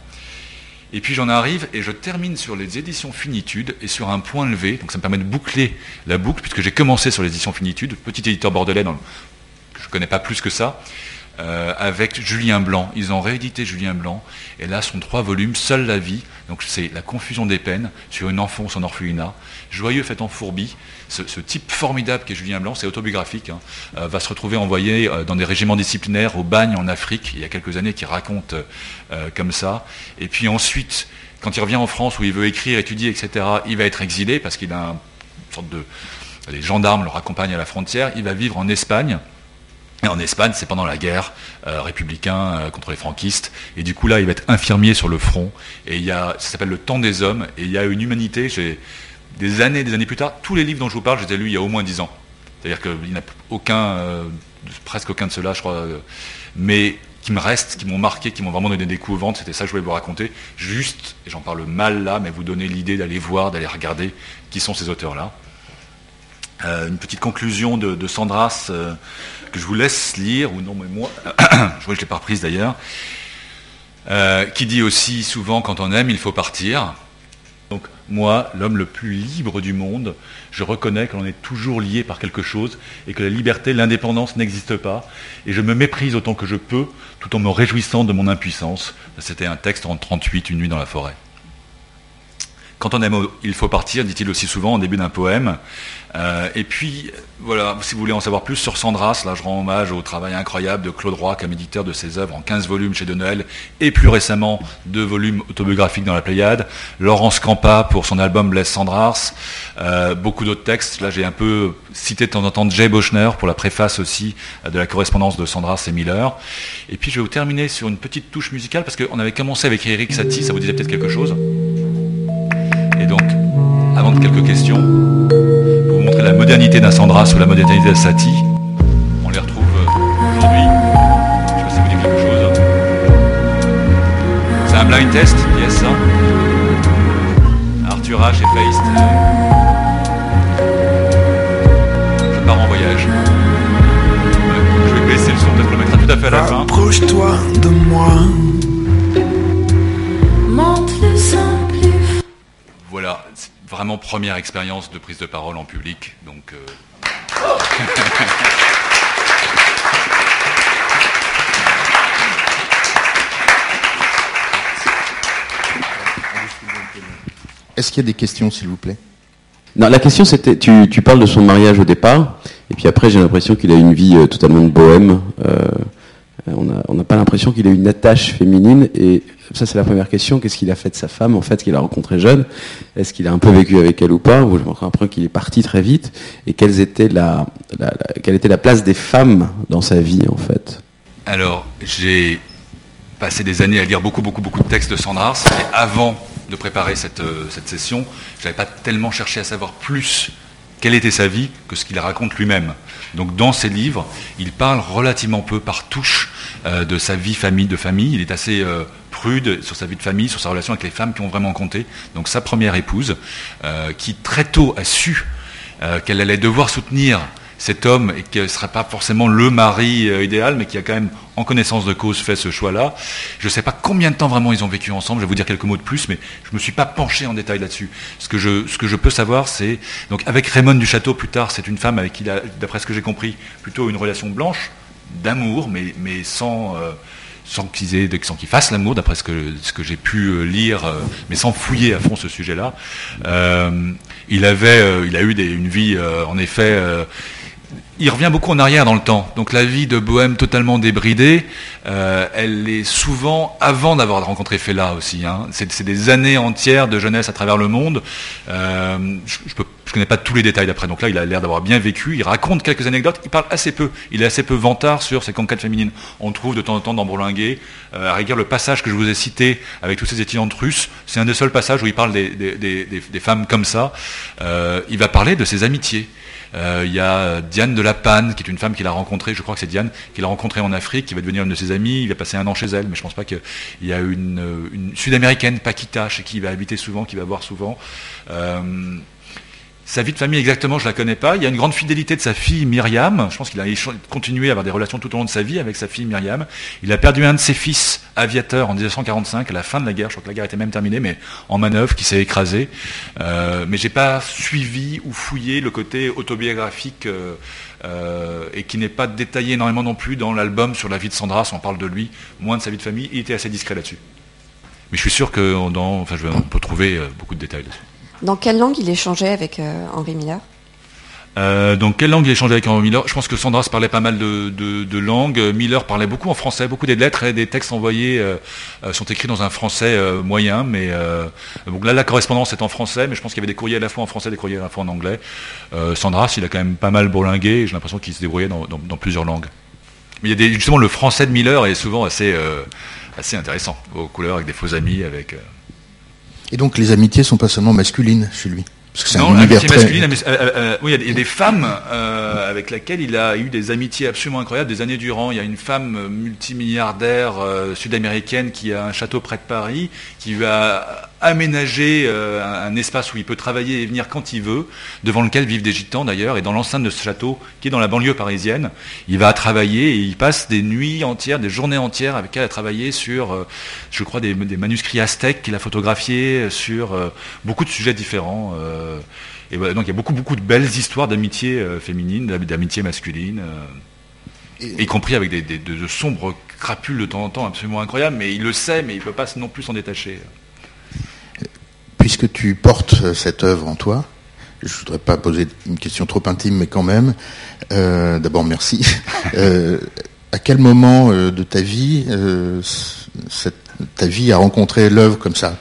Et puis j'en arrive et je termine sur les éditions Finitude et sur un point levé, donc ça me permet de boucler la boucle, puisque j'ai commencé sur les éditions Finitude, petit éditeur bordelais, dans je ne connais pas plus que ça. Euh, avec Julien Blanc. Ils ont réédité Julien Blanc, et là sont trois volumes, Seule la vie, donc c'est la confusion des peines sur une enfance en orphelinat, Joyeux fait en fourbi, ce, type formidable qu'est Julien Blanc, c'est autobiographique, hein, euh, va se retrouver envoyé euh, dans des régiments disciplinaires au bagne en Afrique, il y a quelques années, qui raconte comme ça, et puis ensuite, quand il revient en France où il veut écrire, étudier, etc., il va être exilé parce qu'il a une sorte de... Les gendarmes le raccompagnent à la frontière, il va vivre en Espagne, en Espagne, c'est pendant la guerre euh, républicain euh, contre les franquistes. Et du coup, là, il va être infirmier sur le front. Et il y a, ça s'appelle Le temps des hommes. Et il y a une humanité. J'ai des années, des années plus tard, tous les livres dont je vous parle, je les ai lus il y a au moins dix ans. C'est-à-dire qu'il n'y a aucun, euh, presque aucun de ceux-là, je crois, mais qui me restent, qui m'ont marqué, qui m'ont vraiment donné des coups au ventre. C'était ça que je voulais vous raconter. Juste, et j'en parle mal là, mais vous donner l'idée d'aller voir, d'aller regarder qui sont ces auteurs-là. une petite conclusion de Sandras que je vous laisse lire, ou non, mais moi, je vois que je l'ai pas reprise d'ailleurs, euh, qui dit aussi souvent quand on aime, il faut partir. Donc moi, l'homme le plus libre du monde, je reconnais que l'on est toujours lié par quelque chose et que la liberté, l'indépendance n'existe pas. Et je me méprise autant que je peux, tout en me réjouissant de mon impuissance. C'était un texte en 38, Une nuit dans la forêt. Quand on aime, il faut partir, dit-il aussi souvent en début d'un poème. Euh, et puis, voilà, si vous voulez en savoir plus sur Sandras, là je rends hommage au travail incroyable de Claude Roy comme éditeur de ses œuvres en 15 volumes chez De Noël, et plus récemment deux volumes autobiographiques dans la Pléiade. Laurence Campa pour son album Blesse Sandras. Euh, beaucoup d'autres textes. Là j'ai un peu cité de temps en temps Jay Bochner pour la préface aussi euh, de la correspondance de Sandras et Miller. Et puis je vais vous terminer sur une petite touche musicale parce qu'on avait commencé avec Eric Satie, ça vous disait peut-être quelque chose quelques questions, pour vous montrer la modernité d'un Sandras ou la modernité d'un Satie, on les retrouve euh, aujourd'hui. Je sais pas si vous dites quelque chose. C'est un blind test, yes, ça. Arthur H et Feist. Je pars en voyage. Je vais baisser le son, peut-être le mettre tout à fait à la fin. Approche-toi de moi. voilà, vraiment première expérience de prise de parole en public. Donc, euh, Est-ce qu'il y a des questions, s'il vous plaît? Non, la question c'était, tu, parles de son mariage au départ, et puis après j'ai l'impression qu'il a une vie euh, totalement de bohème. Euh, on n'a pas l'impression qu'il ait une attache féminine, et ça, c'est la première question. Qu'est-ce qu'il a fait de sa femme, en fait, qu'il a rencontré jeune? Est-ce qu'il a un peu vécu avec elle ou pas? Ou je me après qu'il est parti très vite. Et quelle était la, place des femmes dans sa vie, en fait? Alors, j'ai passé des années à lire beaucoup, beaucoup, beaucoup de textes de Sandras. Et avant de préparer cette, euh, cette session, je n'avais pas tellement cherché à savoir plus quelle était sa vie que ce qu'il raconte lui-même. Donc dans ses livres, il parle relativement peu par touche euh, de sa vie famille, de famille. Il est assez euh, prude sur sa vie de famille, sur sa relation avec les femmes qui ont vraiment compté. Donc sa première épouse, euh, qui très tôt a su qu'elle allait devoir soutenir cet homme et qui ne serait pas forcément le mari idéal, mais qui a quand même, en connaissance de cause, fait ce choix-là. Je ne sais pas combien de temps vraiment ils ont vécu ensemble, je vais vous dire quelques mots de plus, mais je ne me suis pas penché en détail là-dessus. Ce, que je, ce que je peux savoir, c'est, donc avec Raymond du Château plus tard, c'est une femme avec qui d'après ce que j'ai compris, plutôt une relation blanche, d'amour, mais, mais sans, euh, sans qu'ils fassent l'amour, d'après ce que, ce que j'ai pu euh, lire, euh, mais sans fouiller à fond ce sujet-là. il avait, il a eu une vie, en effet, il revient beaucoup en arrière dans le temps. Donc la vie de Bohème totalement débridée, euh, elle est souvent avant d'avoir rencontré Fela aussi. Hein. C'est des années entières de jeunesse à travers le monde. Euh, je ne connais pas tous les détails d'après. Donc là, il a l'air d'avoir bien vécu. Il raconte quelques anecdotes. Il parle assez peu. Il est assez peu vantard sur ses conquêtes féminines. On trouve de temps en temps dans Bourlinguet, euh, à rigueur, le passage que je vous ai cité avec tous ces étudiantes russes, c'est un des seuls passages où il parle des, femmes comme ça. il va parler de ses amitiés. Euh, il y a Diane de la Panne, qui est une femme qu'il a rencontrée, je crois que c'est Diane, qu'il a rencontrée en Afrique, qui va devenir une de ses amies. Il va passer un an chez elle, mais je pense pas qu'il y a une, Sud-américaine, Paquita, chez qui il va habiter souvent, qu'il va voir souvent. Euh, Sa vie de famille exactement, je la connais pas. Il y a une grande fidélité de sa fille Myriam. Je pense qu'il a continué à avoir des relations tout au long de sa vie avec sa fille Myriam. Il a perdu un de ses fils aviateurs en 1945, à la fin de la guerre. Je crois que la guerre était même terminée, mais en manœuvre, qui s'est écrasé. Euh, mais j'ai pas suivi ou fouillé le côté autobiographique euh, euh, et qui n'est pas détaillé énormément non plus dans l'album sur la vie de Sandras. On parle de lui, moins de sa vie de famille. Il était assez discret là-dessus. Mais je suis sûr qu'on peut trouver euh, beaucoup de détails dessus dans quelle langue il échangeait avec euh, Henri Miller euh, donc quelle langue il échangeait avec Henri Miller Je pense que Sandras parlait pas mal de, langues. Miller parlait beaucoup en français. Beaucoup des lettres et des textes envoyés euh, sont écrits dans un français moyen. Mais donc là, la correspondance est en français, mais je pense qu'il y avait des courriers à la fois en français, des courriers à la fois en anglais. Sandras, il a quand même pas mal bourlingué. J'ai l'impression qu'il se débrouillait dans, plusieurs langues. Mais il y a justement le français de Miller est souvent assez assez intéressant, aux couleurs avec des faux amis, avec. Et donc les amitiés sont pas seulement masculines chez lui parce que c'est un univers très... masculine, mais, euh, euh, oui, il y, a des femmes euh, avec lesquelles il a eu des amitiés absolument incroyables des années durant. Il y a une femme multimilliardaire sud-américaine qui a un château près de Paris, qui lui a aménagé un, espace où il peut travailler et venir quand il veut, devant lequel vivent des gitans d'ailleurs, et dans l'enceinte de ce château, qui est dans la banlieue parisienne, il va travailler et il passe des nuits entières, des journées entières avec elle à travailler sur, je crois, des, manuscrits aztèques qu'il a photographiés, sur beaucoup de sujets différents. Euh, donc il y a beaucoup, beaucoup de belles histoires d'amitié euh, féminine, d'amitié masculine, euh, y compris avec des, de, sombres crapules de temps en temps absolument incroyables, mais il le sait, mais il ne peut pas non plus s'en détacher. Puisque tu portes cette œuvre en toi, je ne voudrais pas poser une question trop intime, mais quand même, d'abord merci. à quel moment de ta vie cette ta vie a rencontré l'œuvre comme ça?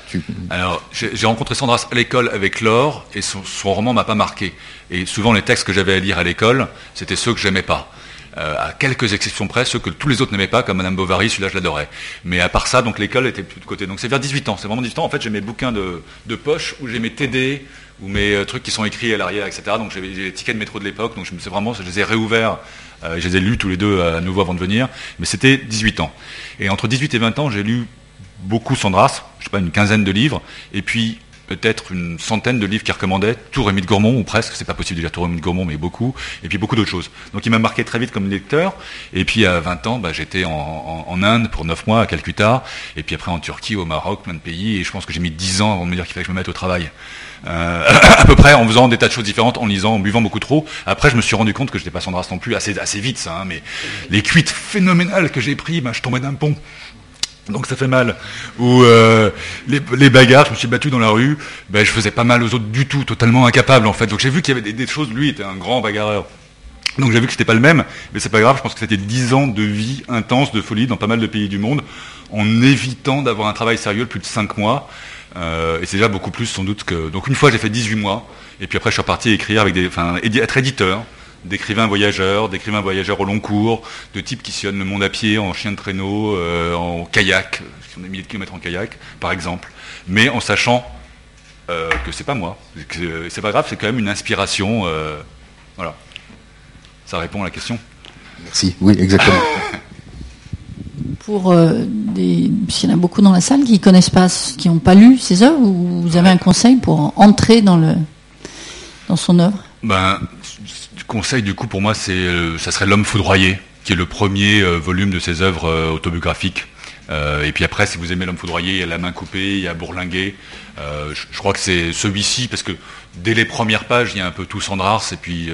Alors, j'ai rencontré Sandras à l'école avec Laure, et son, roman m'a pas marqué. Et souvent, les textes que j'avais à lire à l'école, c'était ceux que j'aimais pas. Euh, à quelques exceptions près, ceux que tous les autres n'aimaient pas, comme Madame Bovary, celui-là je l'adorais. Mais à part ça, donc l'école était plus de côté. Donc c'est vers 18 ans, c'est vraiment 18 ans. En fait, j'ai mes bouquins de, poche où j'ai mes TD ou mes euh, trucs qui sont écrits à l'arrière, etc. Donc j'ai les tickets de métro de l'époque, donc je me suis vraiment, je les ai réouverts, euh, je les ai lus tous les deux à nouveau avant de venir. Mais c'était 18 ans. Et entre 18 et 20 ans, j'ai lu beaucoup Sandras, je sais pas, une quinzaine de livres, et puis peut-être une centaine de livres qu'il recommandait, tout Rémy de Gourmont, ou presque, c'est pas possible déjà tout Rémy de Gourmont, mais beaucoup, et puis beaucoup d'autres choses. Donc il m'a marqué très vite comme lecteur, et puis à 20 ans, bah, j'étais en, Inde pour 9 mois, à Calcutta, et puis après en Turquie, au Maroc, plein de pays, et je pense que j'ai mis 10 ans avant de me dire qu'il fallait que je me mette au travail. Euh, à peu près en faisant des tas de choses différentes, en lisant, en buvant beaucoup trop. Après, je me suis rendu compte que je n'étais pas Sandras non plus, assez, assez vite ça, hein, mais les cuites phénoménales que j'ai pris, bah, je tombais d'un pont. Donc ça fait mal. Ou euh, les, bagarres, je me suis battu dans la rue, ben, je faisais pas mal aux autres du tout, totalement incapable en fait. Donc j'ai vu qu'il y avait des, choses, lui était un grand bagarreur. Donc j'ai vu que c'était pas le même, mais c'est pas grave, je pense que c'était dix ans de vie intense, de folie dans pas mal de pays du monde, en évitant d'avoir un travail sérieux de plus de cinq mois. Euh, et c'est déjà beaucoup plus sans doute que. Donc une fois j'ai fait 18 mois, et puis après je suis reparti écrire avec des. Enfin, être éditeur d'écrivains voyageurs, d'écrivains voyageurs au long cours, de types qui sillonnent le monde à pied, en chien de traîneau, euh, en kayak, qui ont des milliers de kilomètres en kayak, par exemple, mais en sachant euh, que c'est pas moi, que c'est pas grave, c'est quand même une inspiration. Euh, voilà. Ça répond à la question. Merci, oui, exactement. Pour des, s'il y en a beaucoup dans la salle qui connaissent pas, qui n'ont pas lu ses œuvres, vous avez un conseil pour entrer dans le dans son œuvre? Ben, conseil, du coup, pour moi, c'est, euh, ça serait L'homme foudroyé, qui est le premier euh, volume de ses œuvres euh, autobiographiques. et puis après, si vous aimez L'homme foudroyé, il y a La main coupée, il y a Bourlinguer. je, crois que c'est celui-ci, parce que dès les premières pages, il y a un peu tout Sandrars, et puis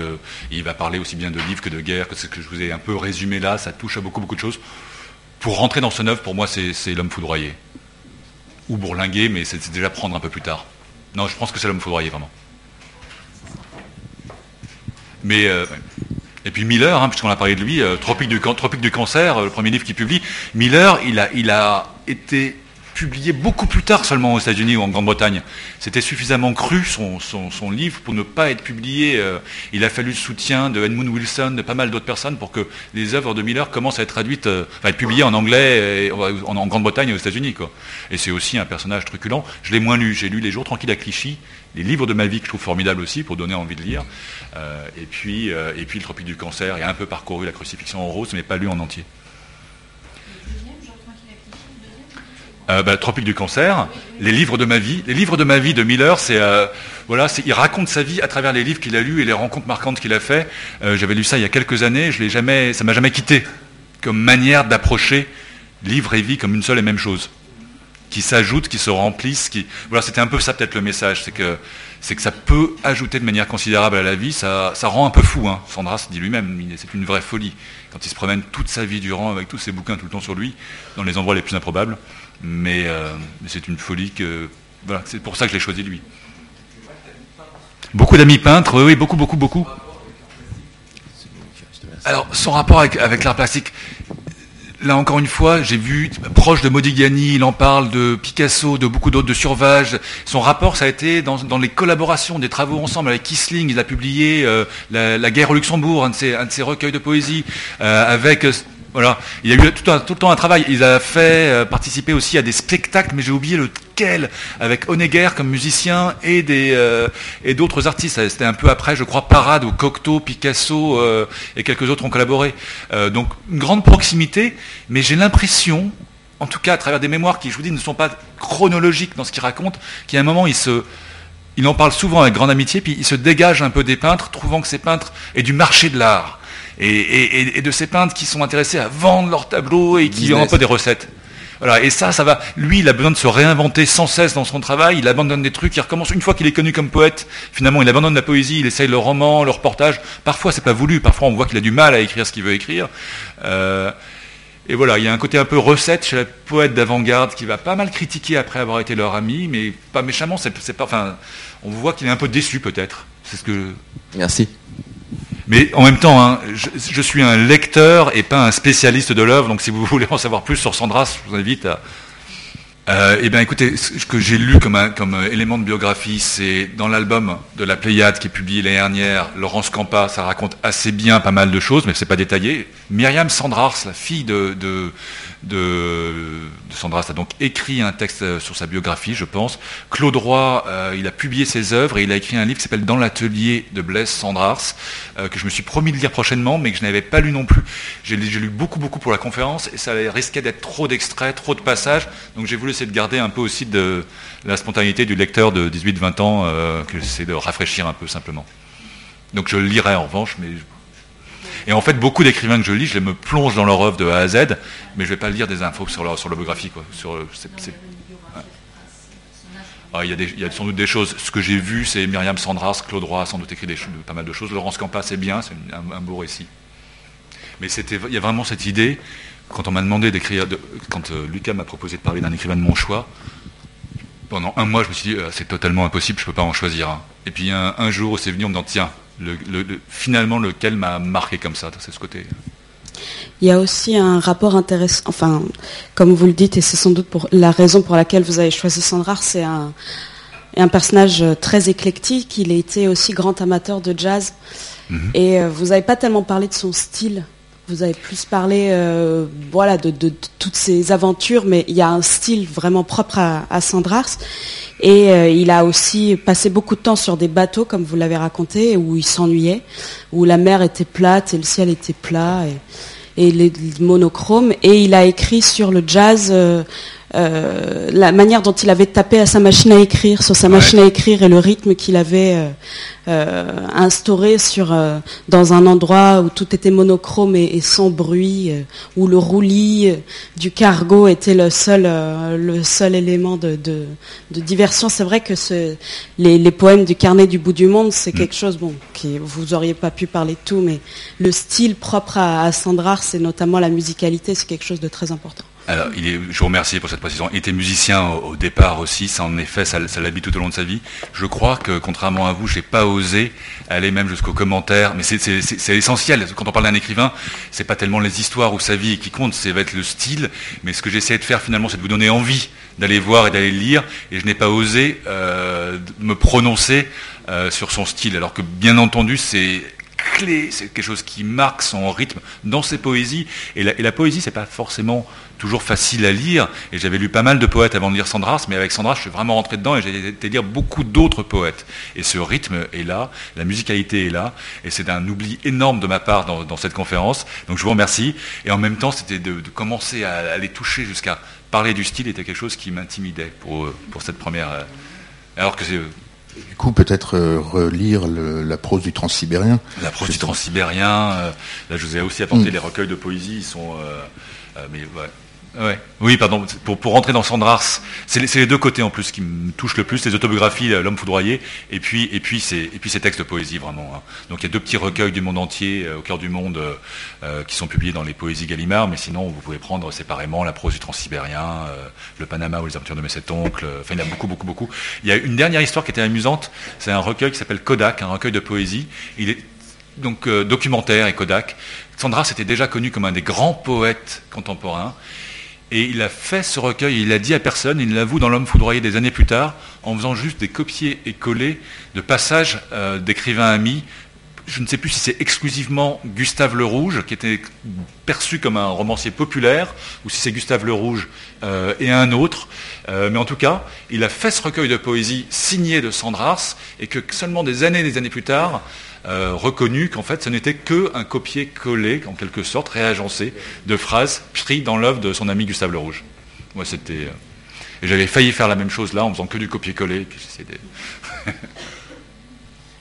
il va parler aussi bien de livres que de guerre, que ce que je vous ai un peu résumé là, ça touche à beaucoup, beaucoup de choses. Pour rentrer dans ce œuvre, pour moi, c'est L'homme foudroyé. Ou Bourlinguer, mais c'est déjà prendre un peu plus tard. Non, je pense que c'est L'homme foudroyé, vraiment. Euh, et puis Miller, hein, puisqu'on a parlé de lui, euh, Tropique, du, cancer, euh, le premier livre qu'il publie. Miller, il a été publié beaucoup plus tard seulement aux États-Unis ou en Grande-Bretagne. C'était suffisamment cru son, son, livre pour ne pas être publié. il a fallu le soutien de Edmund Wilson, de pas mal d'autres personnes pour que les œuvres de Miller commencent à être traduites, enfin être publiées en anglais et en, Grande-Bretagne et aux États-Unis. Et c'est aussi un personnage truculent. Je l'ai moins lu. J'ai lu Les Jours tranquilles à Clichy, les livres de ma vie que je trouve formidables aussi pour donner envie de lire. Euh, et, puis, euh, et puis le tropique du cancer, et un peu parcouru la crucifixion en rose, mais pas lu en entier. Euh, bah, Tropique du cancer, les livres de ma vie. Les livres de ma vie de Miller, c'est euh, voilà, il raconte sa vie à travers les livres qu'il a lus et les rencontres marquantes qu'il a fait. Euh, J'avais lu ça il y a quelques années, je l'ai jamais, ça m'a jamais quitté comme manière d'approcher livre et vie comme une seule et même chose, qui s'ajoutent, qui se remplissent. Voilà, c'était un peu ça peut-être le message, c'est que ça peut ajouter de manière considérable à la vie. Ça, rend un peu fou. Hein. Sandras dit lui-même, c'est une vraie folie quand il se promène toute sa vie durant avec tous ses bouquins tout le temps sur lui, dans les endroits les plus improbables. Mais, euh, mais c'est une folie que. Voilà, c'est pour ça que je l'ai choisi lui. Beaucoup d'amis peintres, oui, beaucoup, beaucoup, beaucoup. Alors, son rapport avec, avec l'art plastique, là encore une fois, j'ai vu, proche de Modigliani, il en parle, de Picasso, de beaucoup d'autres, de Survage. Son rapport, ça a été dans, dans les collaborations, des travaux ensemble avec Kisling. Il a publié euh, la, La guerre au Luxembourg, un de ses, un de ses recueils de poésie, euh, avec... il y a eu tout, le temps un travail. Il a fait euh, participer aussi à des spectacles, mais j'ai oublié lequel, avec Honegger comme musicien et euh, et d'autres artistes. C'était un peu après, je crois, Parade ou Cocteau, Picasso euh, et quelques autres ont collaboré. Donc une grande proximité, mais j'ai l'impression, en tout cas à travers des mémoires qui, je vous dis, ne sont pas chronologiques dans ce qu'il raconte, qu'à un moment il il en parle souvent avec grande amitié, puis il se dégage un peu des peintres, trouvant que ces peintres est du marché de l'art. Et, et- et- et de ces peintres qui sont intéressés à vendre leurs tableaux et qui ont un peu des recettes. Voilà, et ça, ça va. Lui, il a besoin de se réinventer sans cesse dans son travail. Il abandonne des trucs. Il recommence une fois qu'il est connu comme poète. Finalement, il abandonne la poésie. Il essaye le roman, le reportage. Parfois, c'est pas voulu. Parfois, on voit qu'il a du mal à écrire ce qu'il veut écrire. Euh, et voilà, il y a un côté un peu recette chez la poète d'avant-garde qui va pas mal critiquer après avoir été leur ami, mais pas méchamment. C'est, c'est pas. Enfin, on voit qu'il est un peu déçu peut-être. C'est ce que. Merci. Mais en même temps, hein, je, suis un lecteur et pas un spécialiste de l'œuvre, donc si vous voulez en savoir plus sur Sandras, je vous invite à. Eh bien, écoutez, ce que j'ai lu comme, élément de biographie, c'est dans l'album de la Pléiade qui est publié l'année dernière, Laurence Campa, ça raconte assez bien pas mal de choses, mais c'est pas détaillé. Myriam Sandrars, la fille de, de, de Sandras, a donc écrit un texte euh, sur sa biographie, je pense. Claude Roy, euh, il a publié ses œuvres et il a écrit un livre qui s'appelle Dans l'atelier de Blaise Sandrars, euh, que je me suis promis de lire prochainement, mais que je n'avais pas lu non plus. J'ai lu beaucoup, beaucoup pour la conférence et ça risquait d'être trop d'extraits, trop de passages, donc j'ai voulu essayer de garder un peu aussi de la spontanéité du lecteur de 18-20 ans, que j'essaie de rafraîchir un peu simplement. Donc je le lirai en revanche, mais et en fait, beaucoup d'écrivains que je lis, je me plonge dans leur œuvre de A à Z, mais je vais pas lire des infos sur leur, biographie. Euh. Ah, il, y a sans doute des choses. Ce que j'ai vu, c'est Myriam Sandras, Claude Roy a sans doute écrit pas mal de choses. Laurence Campa, c'est bien, c'est un, beau récit. Mais il y a vraiment cette idée, quand on m'a demandé d'écrire, quand euh, Lucas m'a proposé de parler d'un écrivain de mon choix, pendant un mois, je me suis dit, euh, c'est totalement impossible, je peux pas en choisir un. Et puis un, un jour, c'est venu en me disant, tiens, le, le- le- finalement, lequel m'a marqué comme ça, c'est ce côté? Il y a aussi un rapport intéressant, enfin, comme vous le dites, et c'est sans doute pour la raison pour laquelle vous avez choisi Sandrar, c'est un, un personnage euh, très éclectique. Il a été aussi grand amateur de jazz. Mhm. Et euh, vous n'avez pas tellement parlé de son style. Vous avez plus parlé euh, voilà, de, de- de toutes ses aventures, mais il y a un style vraiment propre à, à Sandrars. Et euh, il a aussi passé beaucoup de temps sur des bateaux, comme vous l'avez raconté, où il s'ennuyait, où la mer était plate et le ciel était plat. Et, et les, monochromes. Et il a écrit sur le jazz euh, euh, la manière dont il avait tapé à sa machine à écrire, sur sa Ouais. machine à écrire et le rythme qu'il avait euh, instauré sur euh, dans un endroit où tout était monochrome et, et sans bruit, euh, où le roulis euh, du cargo était le seul euh, le seul élément de, de, de diversion. C'est vrai que ce, les, les poèmes du carnet du bout du monde, c'est quelque chose bon qui vous auriez pas pu parler de tout, mais le style propre à, à Sandrar, c'est notamment la musicalité, c'est quelque chose de très important. Alors, je vous remercie pour cette précision. Il était musicien au, départ aussi, ça en effet, ça, l'habite tout au long de sa vie. Je crois que, contrairement à vous, j'ai pas osé aller même jusqu'aux commentaires, mais c'est- essentiel. Quand on parle d'un écrivain, c'est pas tellement les histoires ou sa vie qui compte, c'est va être le style. Mais ce que j'essaie de faire finalement, c'est de vous donner envie d'aller voir et d'aller lire. Et je n'ai pas osé euh, me prononcer euh, sur son style, alors que bien entendu, c'est clé, c'est quelque chose qui marque son rythme dans ses poésies. Et la, poésie, c'est pas forcément toujours facile à lire. Et j'avais lu pas mal de poètes avant de lire Sandras, mais avec Sandras, je suis vraiment rentré dedans et j'ai été lire beaucoup d'autres poètes. Et ce rythme est là, la musicalité est là, et c'est un oubli énorme de ma part dans, cette conférence. Donc je vous remercie. Et en même temps, c'était de, commencer à, à les toucher jusqu'à parler du style était quelque chose qui m'intimidait pour, pour cette première. Euh, alors que c'est du coup, peut-être euh, relire le, la prose du transsibérien. La prose du transsibérien. Euh, là, je vous ai aussi apporté mm. les recueils de poésie. Ils sont, euh, mais ouais, Oui, pardon, pour, pour rentrer dans Sandrars, c'est les, deux côtés en plus qui me touchent le plus, les autobiographies, l'homme foudroyé, et puis, et, puis ces, et puis ces textes de poésie vraiment. Hein. Donc il y a deux petits recueils du monde entier, euh, au cœur du monde, euh, qui sont publiés dans les poésies Gallimard, mais sinon vous pouvez prendre séparément la prose du transsibérien, euh, le Panama ou les aventures de mes sept oncles, enfin il y en a beaucoup, beaucoup, beaucoup. Il y a une dernière histoire qui était amusante, c'est un recueil qui s'appelle Kodak, un recueil de poésie. Il est donc euh, documentaire et Kodak. Sandras était déjà connu comme un des grands poètes contemporains. Et il a fait ce recueil, il l'a dit à personne, il l'avoue dans L'homme foudroyé des années plus tard, en faisant juste des copier et coller de passages euh, d'écrivains amis. Je ne sais plus si c'est exclusivement Gustave Le Rouge, qui était perçu comme un romancier populaire, ou si c'est Gustave Le Rouge euh, et un autre. Euh, mais en tout cas, il a fait ce recueil de poésie signé de Sandrars, et que seulement des années et des années plus tard, euh, reconnu qu'en fait ce n'était qu'un copier-coller, en quelque sorte, réagencé de phrases prises dans l'œuvre de son ami Gustave Le Rouge. Moi, c'était. Euh... Et j'avais failli faire la même chose là, en faisant que du copier-coller.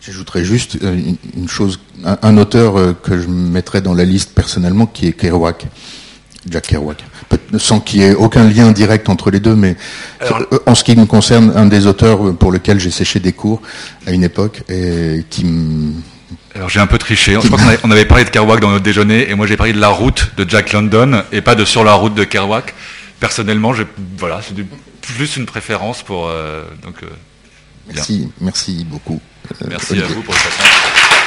J'ajouterais juste euh, une, chose, un, auteur que je mettrais dans la liste personnellement, qui est Kerouac, Jack Kerouac. Sans qu'il y ait aucun lien direct entre les deux, mais Alors, en ce qui me concerne, un des auteurs pour lequel j'ai séché des cours à une époque et qui me alors j'ai un peu triché. Je crois qu'on avait, on avait parlé de Kerouac dans notre déjeuner et moi j'ai parlé de la route de Jack London et pas de sur la route de Kerouac. Personnellement, voilà, c'est plus une préférence pour. Euh, donc, euh, merci, merci beaucoup. Euh, merci Olivier. à vous pour le passage.